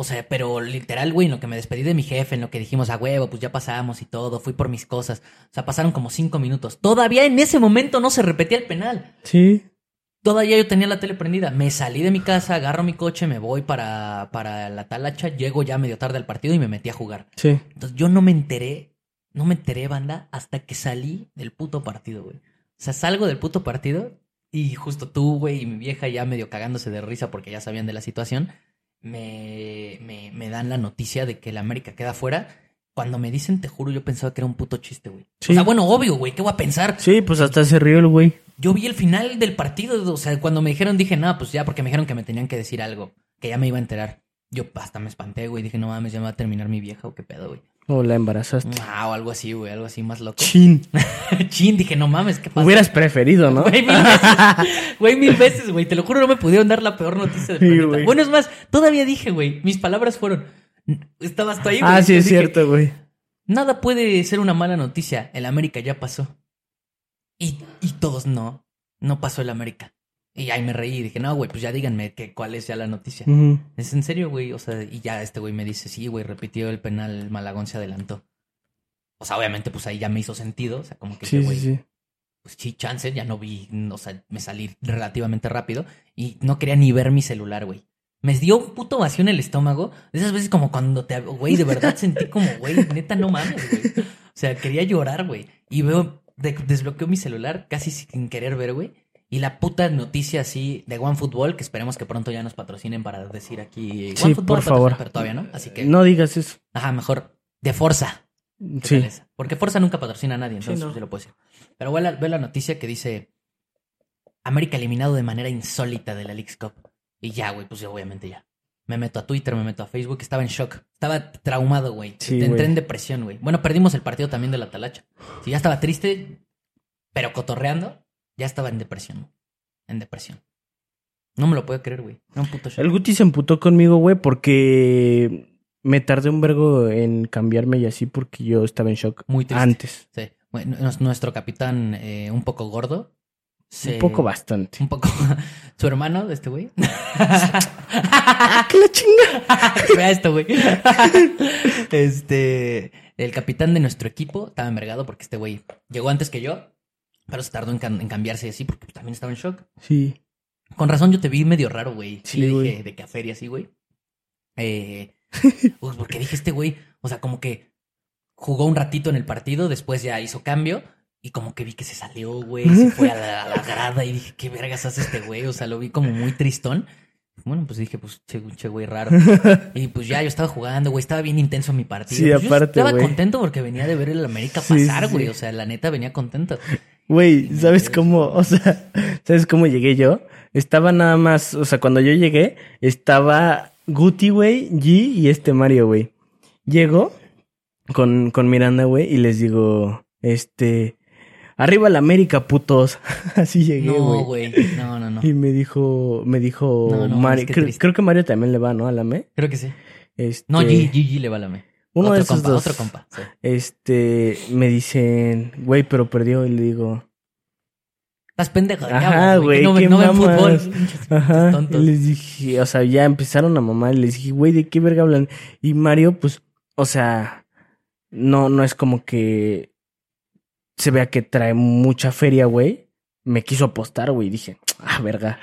O sea, pero literal, güey, en lo que me despedí de mi jefe, en lo que dijimos, a huevo, pues ya pasamos y todo, fui por mis cosas. O sea, pasaron como cinco minutos. Todavía en ese momento no se repetía el penal. Sí. Todavía yo tenía la tele prendida. Me salí de mi casa, agarro mi coche, me voy para, para la talacha, llego ya medio tarde al partido y me metí a jugar. Sí. Entonces yo no me enteré, no me enteré, banda, hasta que salí del puto partido, güey. O sea, salgo del puto partido y justo tú, güey, y mi vieja ya medio cagándose de risa porque ya sabían de la situación, me, me, me dan la noticia de que el América queda fuera. Cuando me dicen, te juro, yo pensaba que era un puto chiste, güey. Sí. O sea, bueno, obvio, güey, ¿qué voy a pensar? Sí, pues hasta se rió el güey. Yo vi el final del partido, o sea, cuando me dijeron, dije, no, pues ya, porque me dijeron que me tenían que decir algo, que ya me iba a enterar. Yo hasta me espanté, güey, dije, no mames, ya me va a terminar mi vieja o qué pedo, güey. O la embarazaste. Ah, o algo así, güey, algo así más loco. Chin. Chin, dije, no mames, ¿qué pasa? Hubieras preferido, ¿no? Güey, mil veces, güey, mil veces, güey. Te lo juro, no me pudieron dar la peor noticia del Sí, planeta. güey. Bueno, es más, todavía dije, güey, mis palabras fueron, estabas tú ahí, güey. Ah, sí, es dije, cierto, güey. Nada puede ser una mala noticia. El América ya pasó. Y, y todos no. No pasó el América. Y ahí me reí y dije, no, güey, pues ya díganme que, cuál es ya la noticia. ¿Es en serio, güey? O sea, y ya este güey me dice, sí, güey, repitió el penal, Malagón se adelantó. O sea, obviamente, pues ahí ya me hizo sentido. O sea, como que, Sí, dije, güey, sí, sí. pues sí, chance, ya no vi, o sea, me salí relativamente rápido y no quería ni ver mi celular, güey. Me dio un puto vacío en el estómago. De esas veces como cuando te... Güey, de verdad sentí como, güey, neta, no mames, güey. O sea, quería llorar, güey. Y veo, de- desbloqueo mi celular casi sin querer ver, güey. Y la puta noticia así de OneFootball, que esperemos que pronto ya nos patrocinen para decir aquí... Sí, OneFootball por favor. Pero todavía no, así que... No digas eso. Ajá, mejor de Forza. ¿Qué Sí. Porque Forza nunca patrocina a nadie, entonces Sí, no. se lo puedo decir. Pero ve la, ve la noticia que dice América eliminado de manera insólita de la League's Cup. Y ya, güey, pues ya, obviamente ya. Me meto a Twitter, me meto a Facebook, estaba en shock. Estaba traumado, güey. Sí, Entré en depresión, güey. Bueno, perdimos el partido también de la Talacha. Si ya estaba triste, pero cotorreando, ya estaba en depresión. En depresión. No me lo puedo creer, güey. Era un puto shock. El Guti se emputó conmigo, güey, porque me tardé un vergo en cambiarme y así porque yo estaba en shock Muy triste. antes. Sí. Bueno, nuestro capitán, eh, un poco gordo. se- Un poco bastante. Un poco. Su hermano de este güey. ¡Ah, qué la chinga! Vea esto, güey. Este. El capitán de nuestro equipo estaba envergado porque este güey llegó antes que yo. Pero se tardó en, en cambiarse así porque también estaba en shock. Sí. Con razón yo te vi medio raro, güey. Sí, le dije de café y así, güey. Eh, pues porque dije este güey, o sea, como que jugó un ratito en el partido, después ya hizo cambio y como que vi que se salió, güey, se fue a la, a la grada y dije, ¿qué vergas hace este güey? O sea, lo vi como muy tristón. Bueno, pues dije, pues, che, che güey raro. Y pues ya yo estaba jugando, güey, estaba bien intenso mi partido. Sí, Pues yo aparte, estaba güey. contento porque venía de ver el América pasar, sí, güey. O sea, la neta venía contento. Güey, ¿sabes cómo? O sea, ¿sabes cómo llegué yo? Estaba nada más, o sea, cuando yo llegué, estaba Guti, güey, G y este Mario, güey. Llego con, con Miranda, güey, y les digo, este, arriba la América, putos. Así llegué, No, güey. güey. No, no, no. Y me dijo, me dijo No, no, Mario, es que creo, que Mario también le va, ¿no? A la me. Creo que sí. Este, No, G, G, G le va a la me. Uno otro de esos compa, dos. otro compa. sí. Este, me dicen, güey, pero perdió, y le digo, Estás pendejo. Ajá, güey, No, no ven fútbol. Ajá. tontos. Y les dije, o sea, ya empezaron a mamar. Y les dije, güey, ¿de qué verga hablan? Y Mario, pues, o sea, no, no es como que se vea que trae mucha feria, güey. me quiso apostar, güey. Y dije, ah, verga.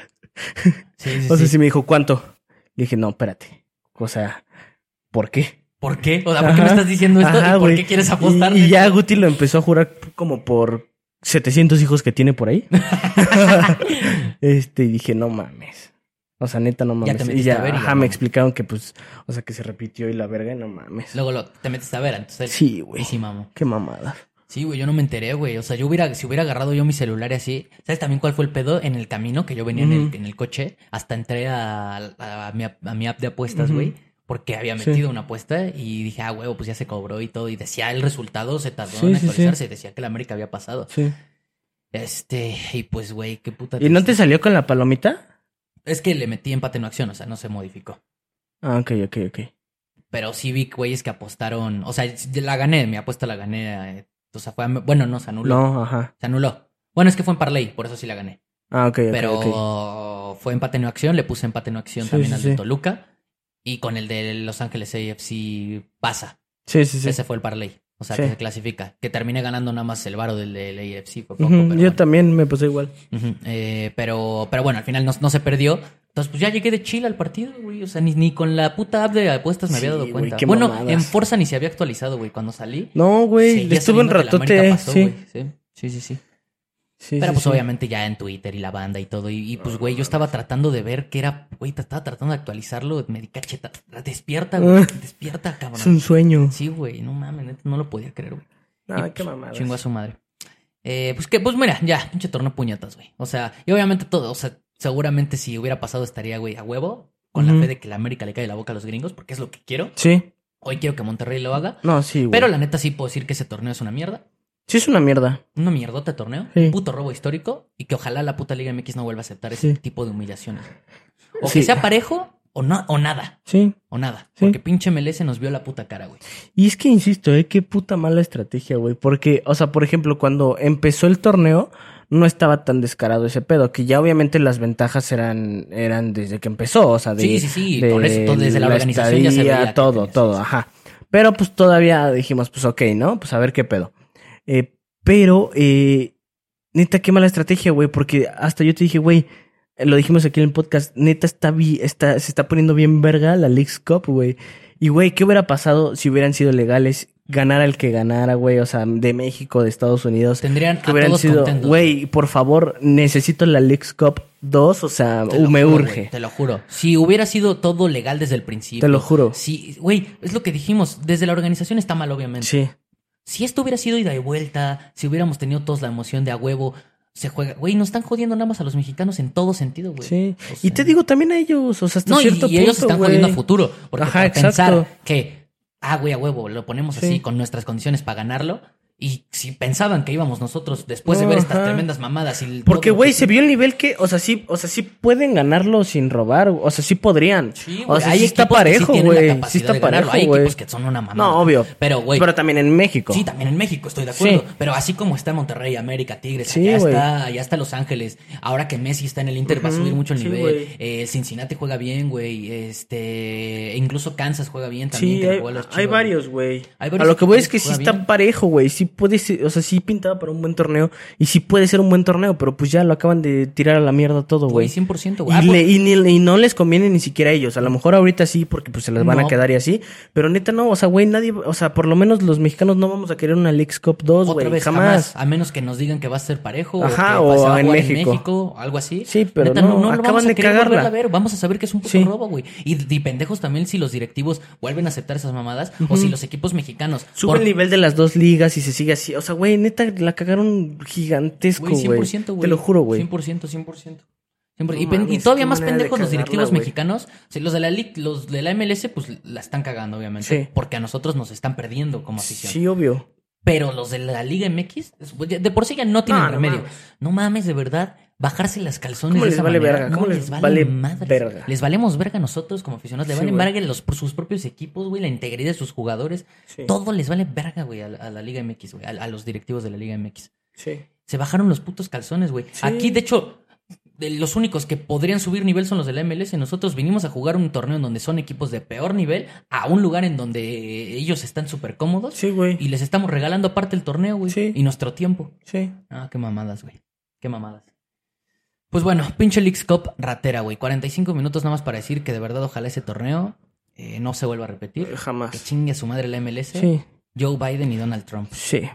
Sí, sí, O sea, sí. sí me dijo, ¿cuánto? Le dije, no, espérate. O sea, ¿por qué? ¿Por qué? O sea, ¿por qué me estás diciendo esto? Ajá, ¿Y por qué quieres Y- apostar? Y, ya Guti lo empezó a jurar como por 700 hijos que tiene por ahí. este, y dije, no mames. O sea, neta, no Ya mames. te y ya, a ver y ajá, no. me explicaron que pues, o sea, que se repitió y la verga, y no mames. Luego lo, te metes a ver, entonces... Sí, güey. Sí, mamo. Qué mamada. Sí, güey, yo no me enteré, güey. O sea, yo hubiera, si hubiera agarrado yo mi celular y así, ¿sabes también cuál fue el pedo? En el camino que yo venía en, el, en el coche, hasta entré a, a mi, a mi app de apuestas, güey, porque había Sí. metido una apuesta y dije, ah, huevo, pues ya se cobró y todo. Y decía el resultado, se tardó Sí, en sí, sí. actualizarse, decía que la América había pasado. Sí. Este, y pues, güey, qué puta. ¿Y no te salió con la palomita? Es que le metí empate no acción, o sea, no se modificó. Ah, ok, ok, ok. Pero sí vi güeyes que apostaron, o sea, la gané, mi apuesta la gané. eh, o sea, fue, a- bueno, no, se anuló. No, ajá. Se anuló. Bueno, es que fue en parlay, por eso sí la gané. Ah, ok, ok, Pero fue empate no acción, le puse empate no acción también al de. Toluca. Y con el de Los Ángeles AFC pasa. Sí, sí, sí. Ese fue el parlay. O sea, Sí. que se clasifica. Que terminé ganando nada más el varo del, del AFC. Fue poco, pero Yo bueno. también me pasé igual. Eh, pero, pero bueno, al final no, no se perdió. Entonces, pues ya llegué de Chile al partido, güey. O sea, ni, ni con la puta app de apuestas me había dado güey, cuenta. qué bueno, mamadas. en Forza ni se había actualizado, güey, cuando salí. No, güey, estuve un ratote, pasó, sí. güey. sí. Sí, sí, sí. Pero sí, pues sí. obviamente ya en Twitter y la banda y todo. Y, y, pues, güey, yo estaba tratando de ver qué era, güey, estaba tratando de actualizarlo. Me di cacheta. Despierta, güey. Ah. Despierta, cabrón. Es un sueño. Sí, güey, no mames, no lo podía creer, güey. Ay, Y, qué pues, mamada. Chingo a su madre. Eh, pues que, pues mira, ya, pinche torneo puñetas, güey. O sea, y obviamente todo, o sea, seguramente si hubiera pasado estaría, güey, a huevo, con la fe de que la América le cae la boca a los gringos, porque es lo que quiero. Sí. Hoy quiero que Monterrey lo haga. No, sí, güey. Pero la neta sí puedo decir que ese torneo es una mierda. Sí es una mierda. Una mierdota de torneo. Sí. Un puto robo histórico. Y que ojalá la puta Liga MX no vuelva a aceptar ese Sí. tipo de humillaciones. O Sí. que sea parejo o, no, o nada. Sí. O nada. Sí. Porque pinche MLS nos vio la puta cara, güey. Y es que insisto, eh, qué puta mala estrategia, güey. Porque, o sea, por ejemplo, cuando empezó el torneo, no estaba tan descarado ese pedo. Que ya obviamente las ventajas eran, eran desde que empezó. O sea, de. Sí, sí, sí, de por eso, todo desde la organización ya se veía todo, todo, ajá. Pero pues todavía dijimos, pues ok, ¿no? Pues a ver qué pedo. Eh, pero, eh, neta, qué mala estrategia, güey. Porque hasta yo te dije, güey, lo dijimos aquí en el podcast, neta está, está se está poniendo bien verga la League's Cup, güey. Y, güey, ¿qué hubiera pasado si hubieran sido legales? Ganara el que ganara, güey, o sea, de México, de Estados Unidos. Tendrían Que a hubieran todos sido, güey, por favor, necesito la League's Cup 2, o sea, lo me juro, urge. te lo juro. Si hubiera sido todo legal desde el principio. Te lo juro. Sí, güey, es lo que dijimos. Desde la organización está mal, obviamente. Sí. Si esto hubiera sido ida y vuelta, si hubiéramos tenido todos la emoción de a huevo, se juega. Güey, nos están jodiendo nada más a los mexicanos en todo sentido, güey. Sí. O y te digo también a ellos, o sea, hasta No, y, cierto y punto, ellos están güey. jodiendo a futuro. Porque Ajá, para pensar que, ah, güey, a huevo, lo ponemos Sí. así con nuestras condiciones para ganarlo. Y si pensaban que íbamos nosotros después de ver estas tremendas mamadas y Porque, güey, se vio el nivel que, o sea, sí, o sea, sí pueden ganarlo sin robar, o sea, sí podrían. Sí, o sea, hay sí está parejo, güey. Sí está parejo, Hay equipos que son una mamada. No, obvio. Pero, güey. Pero también en México. Sí, también en México, estoy de acuerdo. Pero así como está Monterrey, América, Tigres, allá güey. está, allá está Los Ángeles. Ahora que Messi está en el Inter, va a subir mucho el nivel. Eh, Cincinnati juega bien, güey. Este, incluso Kansas juega bien también. Sí, hay, los hay varios, güey. A lo que voy es que sí está parejo, güey. Sí puede ser, o sea, sí pintaba para un buen torneo. Y sí puede ser un buen torneo, pero pues ya lo acaban de tirar a la mierda todo, Güey, güey. 100%, Y, güey. Ah, le- pues, y ni- y no les conviene ni siquiera a ellos. A lo mejor ahorita sí, porque pues se les van a No. quedar y así. Pero neta no, o sea, güey, nadie, o sea, por lo menos los mexicanos no vamos a querer una Leagues Cup 2, otra güey. Jamás. jamás. A menos que nos digan que va a ser parejo. Ajá, o, que o a en jugar México. algo así. Sí, pero Neta, no, lo acaban vamos a de cagarla. a ver. Vamos a saber que es un puto Sí. robo, güey. Y, y pendejos también si los directivos vuelven a aceptar esas mamadas. O Ujú. si los equipos mexicanos. Sube por- el nivel de las dos ligas y se sigue así. O sea, güey, neta, la cagaron gigantesco, Güey, güey. 100%, güey. Te lo juro, güey. 100%, 100%. No y, y todavía más pendejos los directivos mexicanos. Sí, los de la Liga- los de la MLS, pues la están cagando, obviamente. Sí. Porque a nosotros nos están perdiendo como afición. Sí, obvio. Pero los de la Liga MX, de por sí ya no tienen No, no remedio. mames. No mames, de verdad, bajarse las calzones ¿Cómo de les esa vale manera. verga? ¿Cómo les vale madres. verga? Les valemos verga a nosotros como aficionados. Le Sí, valen güey. verga los, sus propios equipos, güey, la integridad de sus jugadores. Sí. Todo les vale verga, güey, a, la- a la Liga MX, güey, a, a los directivos de la Liga MX. Sí. Se bajaron los putos calzones, güey. Sí. Aquí, de hecho, de los únicos que podrían subir nivel son los de la MLS. Nosotros vinimos a jugar un torneo en donde son equipos de peor nivel a un lugar en donde ellos están súper cómodos Sí, güey. y les estamos regalando aparte el torneo, güey. Sí. Y nuestro tiempo. Sí. Ah, qué mamadas, güey. Qué mamadas. Pues bueno, pinche Leagues Cup ratera, güey. 45 minutos nada más para decir que de verdad ojalá ese torneo eh, no se vuelva a repetir. Que Jamás. chingue a su madre la MLS, Sí, Joe Biden y Donald Trump. sí.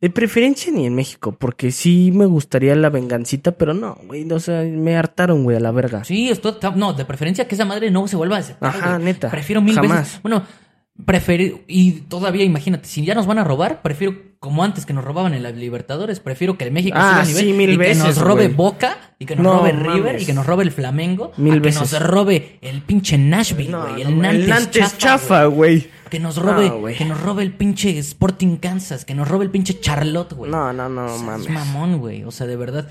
De preferencia ni en México, porque sí me gustaría la vengancita, pero no, güey. O sea, me hartaron, güey, a la verga. Sí, esto está- no, de preferencia que esa madre no se vuelva a aceptar. Ajá, güey. neta. Prefiero mil Jamás. veces. Bueno, prefiero. Y todavía, imagínate, si ya nos van a robar, prefiero como antes que nos robaban en las Libertadores. Prefiero que el México Ah, suba a nivel sí, mil y que veces, nos robe. Boca y que nos No, robe River mames. y que nos robe el Flamengo. Mil a que veces. nos robe el pinche Nashville, güey. no, el Nantes, Nantes chafa, güey. Que nos robe, que nos robe el pinche Sporting Kansas, que nos robe el pinche Charlotte, güey. No, no, no, O sea, mames. Es mamón, güey. O sea, de verdad.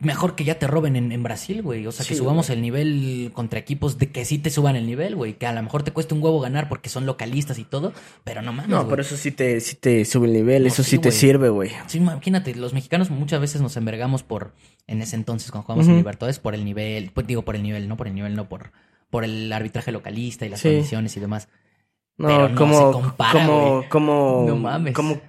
Mejor que ya te roben en, en Brasil, güey. O sea, que subamos el nivel contra equipos de que sí te suban el nivel, güey. Que a lo mejor te cueste un huevo ganar porque son localistas y todo. Pero no mames. No, güey. pero eso sí te, sí te sube el nivel, No, eso sí, sí, te sirve, güey. Sí, imagínate, los mexicanos muchas veces nos envergamos por, en ese entonces, cuando jugamos en. Libertadores, por el nivel, pues digo por el nivel, no por el nivel, no por, por el arbitraje localista y las condiciones y demás. No, Pero no como, se compara, como, güey. como, No mames. como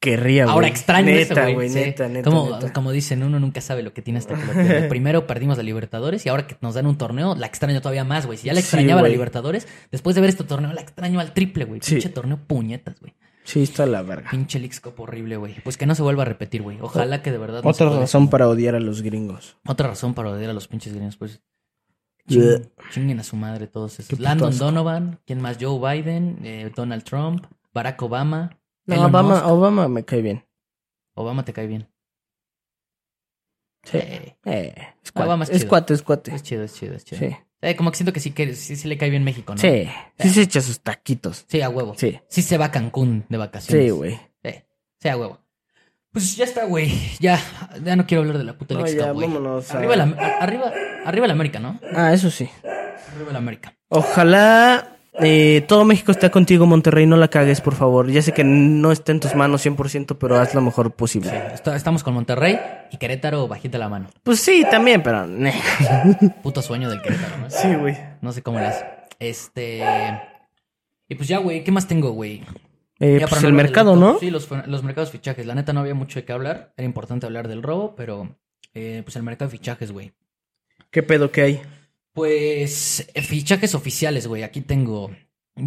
querría, güey. Ahora extraño neta, eso, güey. sí. neta, neta, como, neta. como dicen, uno nunca sabe lo que tiene hasta que lo. Primero perdimos la Libertadores y ahora que nos dan un torneo, la extraño todavía más, güey. Si ya la Sí, extrañaba la güey. Libertadores, después de ver este torneo, la extraño al triple, güey. Sí. Pinche torneo puñetas, güey. Sí, está la verga. Pinche Cup horrible, güey. Pues que no se vuelva a repetir, güey. Ojalá que de verdad. Otra razón para odiar a los gringos. Otra razón para odiar a los pinches gringos, pues. Chinguen a su madre todos esos. Landon. Donovan, ¿quién más? Joe Biden, eh, Donald Trump, Barack Obama. No, Obama, Musk. Obama me cae bien. Obama te cae bien. Sí. Eh, Eh, es Obama cuate, es es chido. cuate, es cuate. es chido, es chido, es chido. Sí. Eh, como que siento que sí, que sí, sí le cae bien México, ¿no? Sí, sí se echa sus taquitos. Sí, a huevo. Sí. Sí se va a Cancún de vacaciones. Sí, güey. Sí, sí, a huevo. Pues ya está, güey. Ya, ya no quiero hablar de la puta No, Cup, güey. vámonos a- Arriba, la, arriba, arriba la América, ¿no? Ah, eso sí. Arriba la América. Ojalá eh, todo México esté contigo, Monterrey. No la cagues, por favor. Ya sé que no está en tus manos 100%, pero haz lo mejor posible. Está- estamos con Monterrey y Querétaro bajita la mano. Pues sí, también, pero... Puto sueño del Querétaro, ¿no? Sí, güey. No sé cómo le hace. Este. Y pues ya, güey, ¿qué más tengo, güey? Eh, Ya pues no el mercado, ¿no? Sí, los, los mercados fichajes. La neta no había mucho de qué hablar. Era importante hablar del robo, pero. eh, pues el mercado de fichajes, güey. ¿Qué pedo que hay? Pues. fichajes oficiales, güey. Aquí tengo.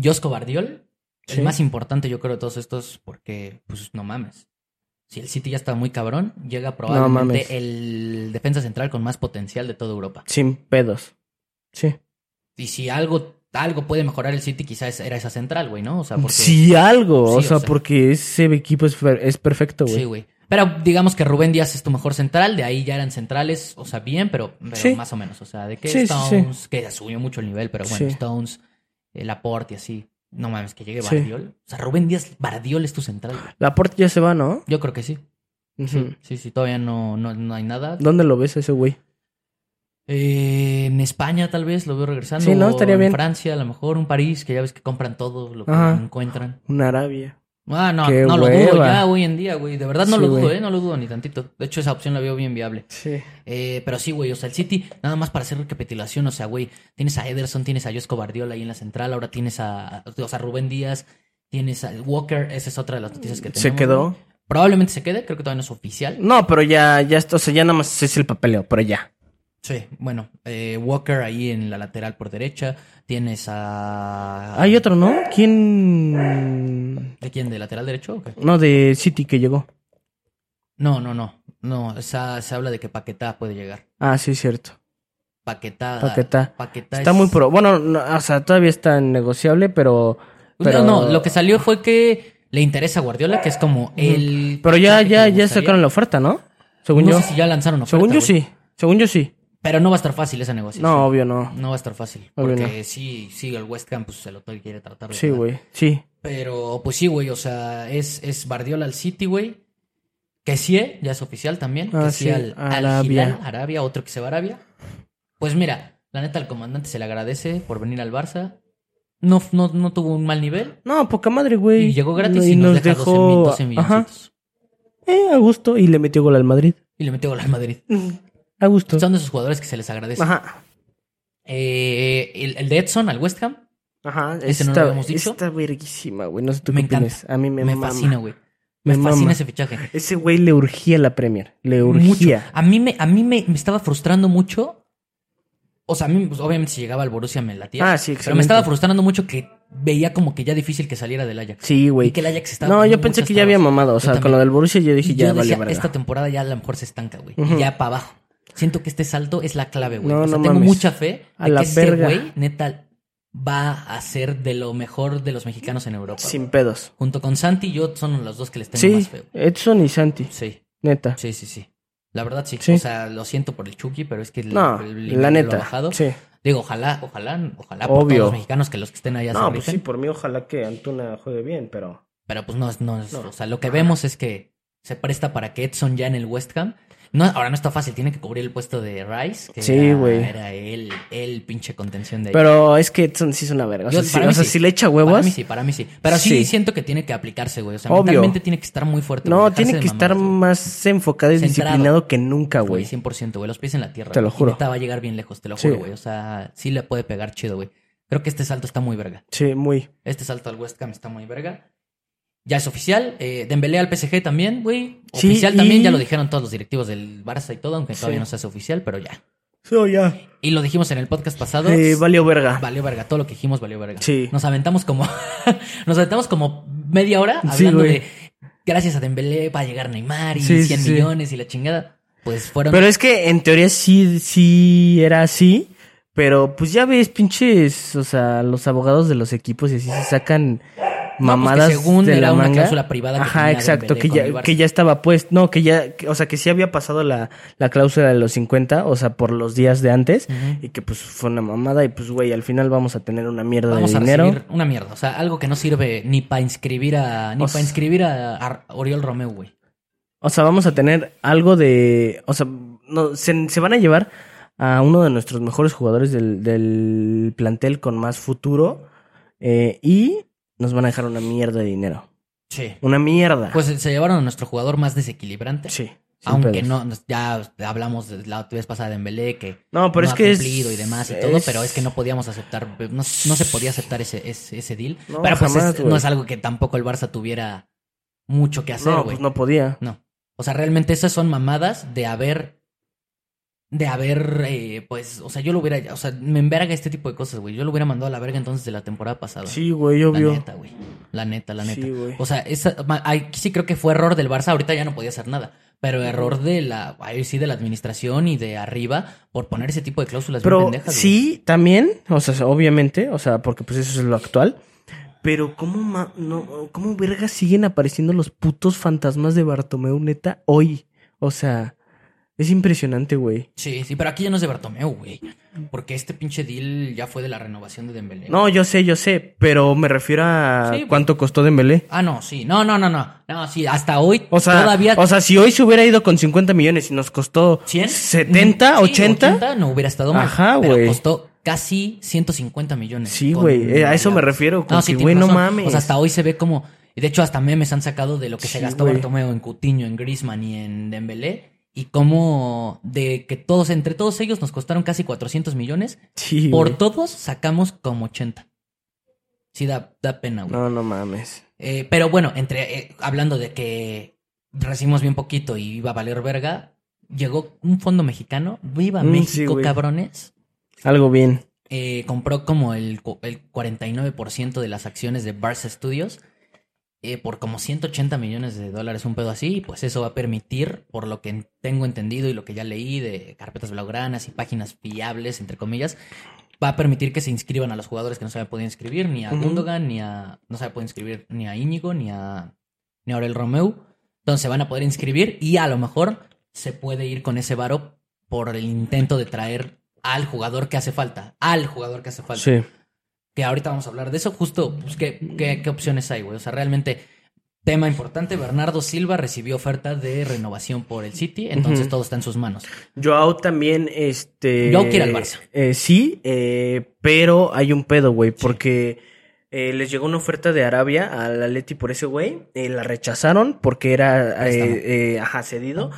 Josco Bardiol. Sí. El más importante, yo creo, de todos estos, porque, pues, no mames. Si el City ya está muy cabrón, llega probablemente mames. el defensa central con más potencial de toda Europa. Sin pedos. Sí. Y si algo, algo puede mejorar el City, quizás era esa central, güey, ¿no? O sea, porque. Sí, algo. Sí, o, o sea, porque ese equipo es, es perfecto, güey. Sí, güey. Pero digamos que Rubén Díaz es tu mejor central, de ahí ya eran centrales, o sea, bien, pero, pero Sí. más o menos. O sea, de que Sí, sí, Stones, que subió mucho el nivel, pero bueno. Stones, el Laporte y así. No mames, que llegue. Bardiol. O sea, Rubén Díaz, Bardiol es tu central. güey. La puerta ya se va, ¿no? Yo creo que sí. Sí, sí, sí, todavía no, no, no hay nada. ¿Dónde lo ves a ese güey? Eh, en España tal vez lo veo regresando. Sí, ¿no? Estaría o bien. En Francia, a lo mejor, un París, que ya ves que compran todo lo que Ajá. encuentran. Una Arabia. Ah, no, Qué no lo dudo ya hoy en día, güey. De verdad no Sí, lo dudo, güey. eh. No lo dudo ni tantito. De hecho, esa opción la veo bien viable. Sí. Eh, pero sí, güey. O sea, el City, nada más para hacer recapitulación. O sea, güey, tienes a Ederson, tienes a Josco Bardiola ahí en la central. Ahora tienes a, o sea, Rubén Díaz, tienes a Walker. Esa es otra de las noticias que tenemos. ¿Se quedó? güey. Probablemente se quede. Creo que todavía no es oficial. No, pero ya, ya, o sea, ya nada más es el papeleo, pero ya. Sí, bueno. eh, Walker ahí en la lateral por derecha. Tienes a. Hay otro, ¿no? ¿Quién? ¿De quién? ¿De lateral derecho o qué? No, de City que llegó. No, no, no. No, esa, se habla de que Paquetá puede llegar. Ah, sí, cierto. Paquetá. Paquetá. Paquetá Está es- muy pro. Bueno, no, o sea, todavía está negociable, pero. pero... No, no, lo que salió fue que le interesa a Guardiola, que es como el. Pero ya, ya, ya sacaron la oferta, ¿no? Según no yo. sé si ya lanzaron oferta. Según yo güey. sí. Según yo sí. Pero no va a estar fácil esa negociación. No, obvio no. No va a estar fácil. Obvio Porque sí, sí, el West Ham, pues el hotel quiere tratar de. Sí, güey. Sí. Pero, pues sí, güey, o sea, es, es Guardiola al City, güey. Que sí, ya es oficial también. Ah, que sí, al, al Arabia. Hilal, Arabia, otro que se va a Arabia. Pues mira, la neta, al comandante se le agradece por venir al Barça. No, no, no tuvo un mal nivel. No, poca madre, güey. Y llegó gratis y, y, nos, nos deja 12 mil- dejó. 12 Ajá. milloncitos. Eh, a gusto. Y le metió gol al Madrid. Y le metió gol al Madrid. A gusto. Son de esos jugadores que se les agradece. Ajá. Eh, el, el de Edson al West Ham Ajá. Ese no lo habíamos dicho. Está verguísima, güey. No sé tú Me qué encanta. opinas. A mí me, me, mama. fascina, güey. Me, Me fascina mama. ese fichaje. Ese güey le urgía la Premier. Le Mucho. urgía. A mí me, a mí me, me estaba frustrando mucho. O sea, a mí, pues, obviamente, si llegaba al Borussia me latía. Ah, sí, Pero excelente. me estaba frustrando mucho que veía como que ya difícil que saliera del Ajax. Sí, Y güey. que el Ajax estaba. No, yo pensé que ya había mamado. O Yo sea, con lo del Borussia yo dije Y ya yo vale decía, verga. esta temporada ya a lo mejor se estanca, güey. Y ya para abajo. Siento que este salto es la clave, güey. No, o sea, no tengo mames. mucha fe A de la que este verga. güey, neta, va a ser de lo mejor de los mexicanos en Europa. Sin güey. pedos. Junto con Santi, yo son los dos que les tengo Sí, más feo. Edson y Santi. Sí, Neta. sí, sí, sí. La verdad sí. Sí. O sea, lo siento por el Chucky, pero es que el, No, el- el la nivel lo ha neta. bajado. Sí. Digo, ojalá, ojalá, ojalá por Obvio. todos los mexicanos que los que estén allá se No, pues rifen. sí, por mí ojalá que Antuna juegue bien, pero... Pero pues no, no, No. o sea, lo que vemos es que se presta para que Edson ya en el West Ham. No, ahora no está fácil, tiene que cubrir el puesto de Rice, que Sí, güey. era el, el pinche contención de ahí. Pero es que sí es una verga. O Yo- sea, sí- para o mí sea, sí. si le echa Para huevos... mí sí, para mí sí. Pero sí, Sí. siento que tiene que aplicarse, güey. O sea, Obvio. mentalmente tiene que estar muy fuerte. No, tiene que estar güey. más enfocado y Centrado. disciplinado que nunca, Güey, güey. 100%, güey. Los pies en la tierra. Te lo juro. va a llegar bien lejos, te lo juro, güey. O sea, sí le puede pegar chido, güey. Creo que este salto está muy verga. Sí, muy. Este salto al West Ham está muy verga. Ya es oficial. Eh, Dembélé al PSG también, güey. Sí, Oficial y- también, ya lo dijeron todos los directivos del Barça y todo, aunque Sí. todavía no se hace oficial, pero ya. Sí, ya. Y lo dijimos en el podcast pasado. Eh, valió verga. Valió verga, todo lo que dijimos valió verga. Sí. Nos aventamos como nos aventamos como media hora hablando de gracias a Dembélé va a llegar Neymar y Sí, 100 sí. millones y la chingada. Pues fueron Pero es que en teoría sí, sí era así. Pero pues ya ves, pinches, o sea, los abogados de los equipos y así se sacan mamadas pues que según de era la una manga. cláusula privada que Ajá, exacto, que ya, que ya estaba pues, no, que ya, que- o sea, que sí había pasado la, la cláusula de los 50, o sea, por los días de antes, y que pues fue una mamada, y pues, güey, al final vamos a tener una mierda Vamos de a dinero. una mierda, o sea, algo que no sirve ni para inscribir a ni para inscribir a, a Oriol Romeo, güey. O sea, vamos a tener algo de. O sea, no, se, se van a llevar a uno de nuestros mejores jugadores del, del plantel con más futuro. eh, y nos van a dejar una mierda de dinero. Sí. Una mierda. Pues se llevaron a nuestro jugador más desequilibrante. sí. Aunque pedos. no, ya hablamos de la vez pasada de Dembélé que No, pero no es ha que es- cumplido y demás y todo, es- pero es que no podíamos aceptar, no, no se podía aceptar ese, ese, ese deal. No, pero pues jamás, es- no es algo que tampoco el Barça tuviera mucho que hacer, No, pues no podía. No. O sea, realmente esas son mamadas de haber. De haber, eh, pues, o sea, yo lo hubiera, o sea, me enverga este tipo de cosas, güey. Yo lo hubiera mandado a la verga entonces de la temporada pasada. Sí, güey, La obvio. neta, güey. La neta, la neta. Sí, güey. o sea, esa, ahí sí creo que fue error del Barça. Ahorita ya no podía hacer nada. Pero error de la, ahí sí, de la administración y de arriba por poner ese tipo de cláusulas bien Pero pendejas, güey. sí, también, o sea, obviamente, o sea, porque pues eso es lo actual. Pero cómo ma- no, cómo verga siguen apareciendo los putos fantasmas de Bartomeu neta hoy. O sea, es impresionante, güey. Sí, sí, pero aquí ya no es de Bartomeu, güey. Porque este pinche deal ya fue de la renovación de Dembélé. No, yo sé, yo sé, pero me refiero a Sí, cuánto costó Dembélé. Ah, no, sí. No, no, no, no. No, sí, hasta hoy O sea, todavía o sea, si hoy se hubiera ido con 50 millones y nos costó 100, 70, Sí, 80, no hubiera estado mal. Ajá, pero güey. costó casi 150 millones. Sí, güey, eh, a eso me refiero, con que, tienes güey, no mames. O sea, hasta hoy se ve como... y De hecho, hasta memes han sacado de lo que se Sí, gastó güey. Bartomeu en Coutinho, en Griezmann y en Dembélé. Y cómo de que todos, entre todos ellos, nos costaron casi 400 millones. sí, Por todos sacamos como 80. Sí, da, da pena, güey. No, no mames. Eh, pero bueno, entre eh, hablando de que recibimos bien poquito y iba a valer verga, llegó un fondo mexicano, Viva Mm, México, cabrones. Algo bien. Eh, compró como el, el 49% de las acciones de Barça Studios eh, por como 180 millones de dólares, un pedo así, y pues eso va a permitir, por lo que tengo entendido y lo que ya leí de carpetas blaugranas y páginas fiables, entre comillas, va a permitir que se inscriban a los jugadores que no se habían podido inscribir, ni a Ujú. Gundogan, ni a. No se había podido inscribir ni a Íñigo, ni a. ni a Aurel Romeu. Entonces se van a poder inscribir y a lo mejor se puede ir con ese varo por el intento de traer al jugador que hace falta. Al jugador que hace falta. Sí. Que ahorita vamos a hablar de eso. Justo, pues, ¿qué, qué, qué opciones hay, güey? O sea, realmente, tema importante: Bernardo Silva recibió oferta de renovación por el City, entonces todo está en sus manos. Joao también, este... Joao quiere al Barça. eh, sí, eh, pero hay un pedo, güey, porque eh, les llegó una oferta de Arabia al Atleti por ese güey, eh, la rechazaron porque era, eh, ajá, cedido,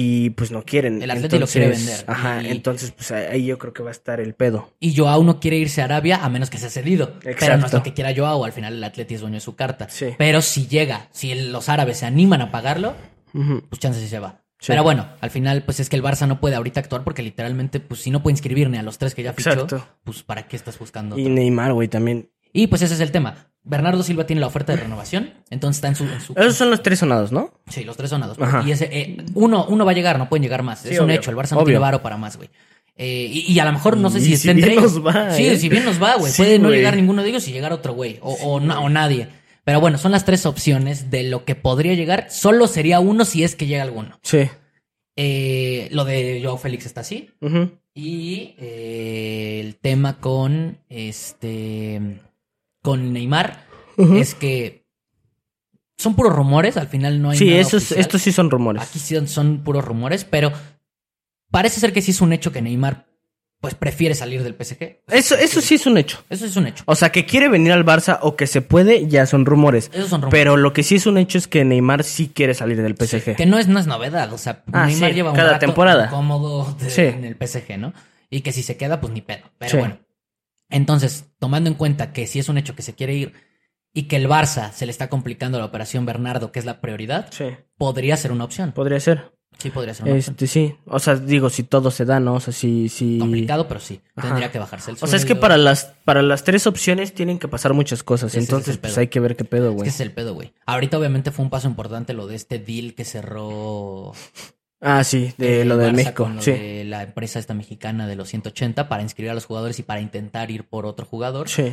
y pues no quieren. El Atleti lo quiere vender, Ajá, y- entonces pues ahí yo creo que va a estar el pedo. Y Joao no quiere irse a Arabia a menos que sea cedido. Pero no es Exacto. lo que quiera Joao. Al final el Atleti es dueño de su carta. Sí. Pero si llega, si los árabes se animan a pagarlo, pues chance sí se va. Sí. Pero bueno, al final, pues es que el Barça no puede ahorita actuar porque literalmente, pues si no puede inscribir ni a los tres que ya fichó, Exacto. pues ¿para qué estás buscando? Y otro? Neymar, güey, también. Y pues ese es el tema. Bernardo Silva tiene la oferta de renovación, entonces está en su... en su- Esos son los tres sonados, ¿no? Sí, los tres sonados. Ajá. Y ese, eh, uno, uno va a llegar, no pueden llegar más. Sí, es un obvio. hecho. El Barça no tiene varo para más, güey. Eh, y, y a lo mejor no sé Y si si está entre bien ellos. nos va, sí, ¿eh? si bien nos va, güey. Sí, Puede no llegar ninguno de ellos y llegar otro güey. O, o, na- o nadie. Pero bueno, son las tres opciones de lo que podría llegar. Solo sería uno si es que llega alguno. Sí. Eh, lo de Joao Félix está así. Y eh, el tema con este con Neymar es que son puros rumores, al final no hay Sí, nada esos, oficial. estos sí son rumores. Aquí sí son, puros rumores, pero parece ser que sí es un hecho que Neymar pues prefiere salir del PSG. Eso, eso sí es un hecho. Eso es un hecho. O sea, que quiere venir al Barça o que se puede, ya son rumores. Esos son rumores. Pero lo que sí es un hecho es que Neymar sí quiere salir del PSG. Que no es, no es novedad, o sea, Ah, Neymar sí, lleva un cada rato temporada. cómodo de- Sí. en el PSG, ¿no? Y que si se queda, pues ni pedo. Pero bueno. Entonces, tomando en cuenta que sí es un hecho que se quiere ir y que el Barça se le está complicando la operación Bernardo, que es la prioridad, Sí, podría ser una opción. podría ser. Sí, podría ser una opción. Este, sí. O sea, digo, si todo se da, ¿no? O sea, si, si... Complicado, pero sí. Ajá. Tendría que bajarse el O sea, es que sueldo. para las, para las tres opciones tienen que pasar muchas cosas. Ese Entonces, pues hay que ver qué pedo, Es güey. que es el pedo, güey. Ahorita, obviamente, fue un paso importante lo de este deal que cerró Ah, sí, de lo de Barça México. con lo Sí. de la empresa esta mexicana de los 180 para inscribir a los jugadores y para intentar ir por otro jugador. Sí.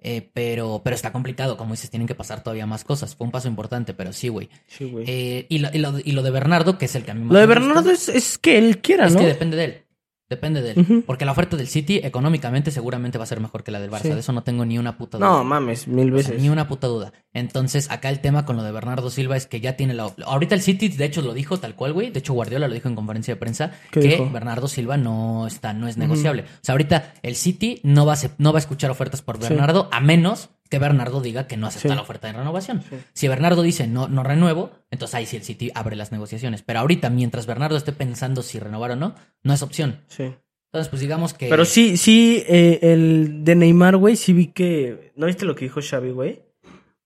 Eh, pero, pero está complicado, como dices, tienen que pasar todavía más cosas. Fue un paso importante, pero sí, güey. Sí, güey. Eh, y, lo, y, lo, y lo de Bernardo, que es el que a mí más lo de me gusta, Bernardo es, es que él quiera, es ¿no? que depende de él. Depende de él. Porque la oferta del City económicamente seguramente va a ser mejor que la del Barça. Sí. De eso no tengo ni una puta duda. No, mames, mil O sea, veces. ni una puta duda. Entonces, acá el tema con lo de Bernardo Silva es que ya tiene la. Ahorita el City, de hecho, lo dijo tal cual, güey. De hecho, Guardiola lo dijo en conferencia de prensa ¿Qué que dijo? Bernardo Silva no está, no es negociable. O sea, ahorita el City no va a, no va a escuchar ofertas por Sí. Bernardo a menos que Bernardo diga que no acepta Sí. la oferta de renovación. Sí. Si Bernardo dice no, no renuevo, entonces ahí sí el City abre las negociaciones. Pero ahorita, mientras Bernardo esté pensando si renovar o no, no es opción. Sí. Entonces, pues digamos que. Pero sí, sí, eh, el de Neymar, güey, sí vi que... ¿No viste lo que dijo Xavi, güey?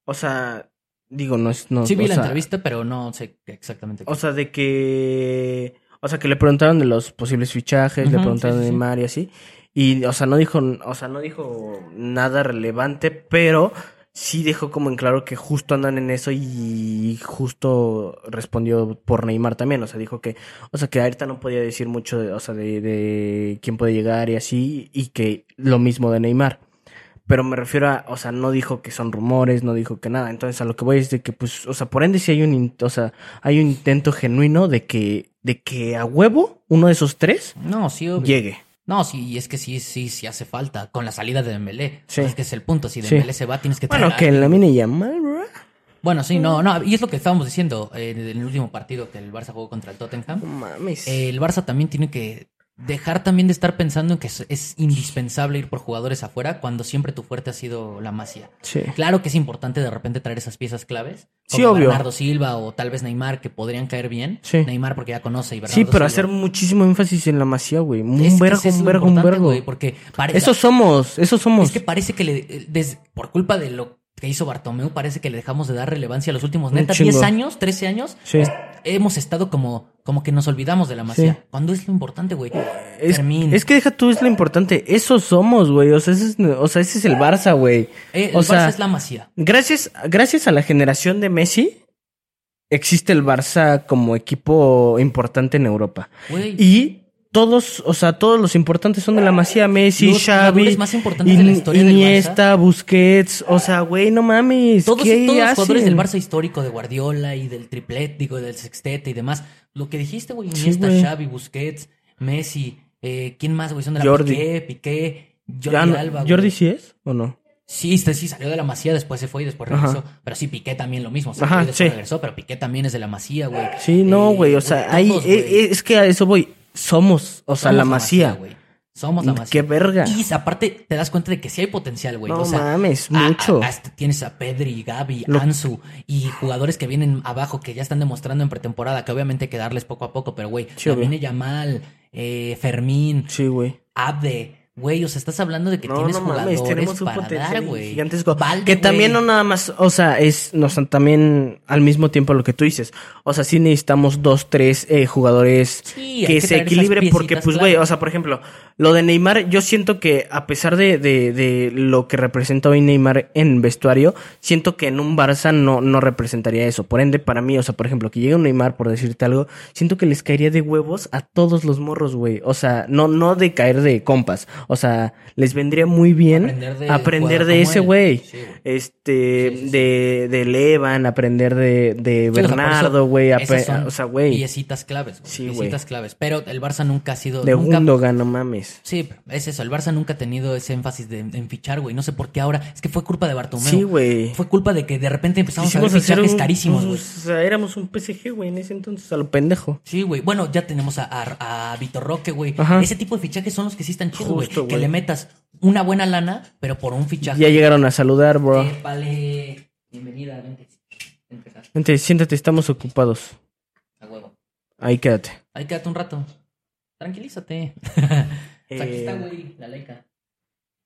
O sea, digo, no es... No, Sí vi la sea, entrevista, pero no sé exactamente. qué. O sea, de que... O sea, que le preguntaron de los posibles fichajes, le preguntaron sí, de. Neymar y así. Y, o sea, no dijo, o sea, no dijo nada relevante, pero sí dejó como en claro que justo andan en eso y justo respondió por Neymar también. O sea, dijo que, o sea, que ahorita no podía decir mucho, de, o sea, de, de quién puede llegar y así, y que lo mismo de Neymar. Pero me refiero a, o sea, no dijo que son rumores, no dijo que nada. Entonces a lo que voy es de que, pues, o sea, por ende sí hay un, o sea, hay un intento genuino de que, de que a huevo uno de esos tres No, sí, obvio. llegue. No, sí, es que sí, sí, sí hace falta. Con la salida de Dembélé. Sí. Es que es el punto. Si Sí. Dembélé se va, tienes que Bueno, que la mini llama, bro. Bueno, sí, no, no. Y es lo que estábamos diciendo eh, en el último partido que el Barça jugó contra el Tottenham. No mames. Eh, el Barça también tiene que dejar también de estar pensando en que es, es indispensable ir por jugadores afuera cuando siempre tu fuerte ha sido la Masia. sí. Claro que es importante de repente traer esas piezas claves. Sí, como obvio. Bernardo Silva o tal vez Neymar que podrían caer bien. Sí. Neymar porque ya conoce y Bernardo Sí, pero Silva. hacer muchísimo énfasis en la masía, güey. Un vergo, es un vergo, un vergo. porque Eso somos, eso somos. Es que parece que le, des- por culpa de lo que hizo Bartomeu, parece que le dejamos de dar relevancia a los últimos, neta, chingo. 10 años, 13 años. Sí. es- hemos estado como, como que nos olvidamos de la masía. Sí. Cuando es lo importante, güey. Es, es que deja tú, es lo importante. Eso somos, güey. O sea, ese es, o sea, ese es el Barça, güey. Eh, el o Barça sea, es la masía. gracias, gracias a la generación de Messi, existe el Barça como equipo importante en Europa. Güey. Y todos, o sea, todos los importantes son de la Masía, Messi, Los Xavi, más importantes de la historia del Iniesta, Busquets, o sea, güey, no mames. Todos, ¿qué todos los jugadores del Barça histórico, de Guardiola y del triplet, digo, del sextete y demás. Lo que dijiste, güey, Sí, Iniesta, güey. Xavi, Busquets, Messi, eh, ¿quién más, güey? Son de la Jordi. Piqué, Piqué, Jordi no- Alba, güey. ¿Jordi sí es o no? Sí, este sí salió de la Masía, después se fue y después Ajá. regresó. Pero sí, Piqué también lo mismo. Se Ajá, fue y después sí. regresó, pero Piqué también es de la Masía, güey. Sí, no, Eh, güey, o sea, ahí, eh, eh, es que a eso voy. Somos, o sea, Somos la Masía. güey. Somos la Masía. Qué verga. Y aparte te das cuenta de que sí hay potencial, güey. No o sea, mames, a- mucho. a- tienes a Pedri, Gaby, Lo- Ansu y jugadores que vienen abajo que ya están demostrando en pretemporada, que obviamente hay que darles poco a poco, pero güey, Sí, viene Yamal, eh, Fermín, Sí, güey. Abde. Güey, o sea, estás hablando de que No, tienes no mames, jugadores tenemos un para potencial dar, güey. gigantesco. Valde, que también no nada más, o sea, es, no, son también al mismo tiempo lo que tú dices. O sea, sí necesitamos dos, tres eh, jugadores Sí, que, que se equilibren porque, pues, güey, o sea, por ejemplo, lo de Neymar, yo siento que a pesar de, de, de lo que representa hoy Neymar en vestuario, siento que en un Barça no, no representaría eso. Por ende, para mí, o sea, por ejemplo, que llegue un Neymar, por decirte algo, siento que les caería de huevos a todos los morros, güey. O sea, no, no de caer de compas. O sea, les vendría muy bien Aprender de aprender ese güey. Sí. Este, Sí, sí, sí. de, de Levan, aprender de, de Bernardo, güey. O sea, güey. Piecitas claves, güey. Claves. Pero el Barça nunca ha sido. De nunca, Gundogan, no mames. Sí, es eso. El Barça nunca ha tenido ese énfasis de, en fichar, güey. No sé por qué ahora. Es que fue culpa de Bartomeu. Sí, güey. Fue culpa de que de repente empezamos a ver fichajes un- carísimos, güey. pues, O sea, éramos un PSG, güey, en ese entonces, a lo pendejo. Sí, güey. Bueno, ya tenemos a, a, a Vitor Roque, güey. Ese tipo de fichajes son los que sí están chidos, güey. Justo, Que le metas una buena lana, pero por un fichaje. Ya llegaron a saludar, bro. Eh, vale. Bienvenida, vente. Vente, siéntate, estamos ocupados. a huevo. Ahí quédate. Ahí quédate un rato. Tranquilízate. O sea, aquí está, Eh, güey, la laica.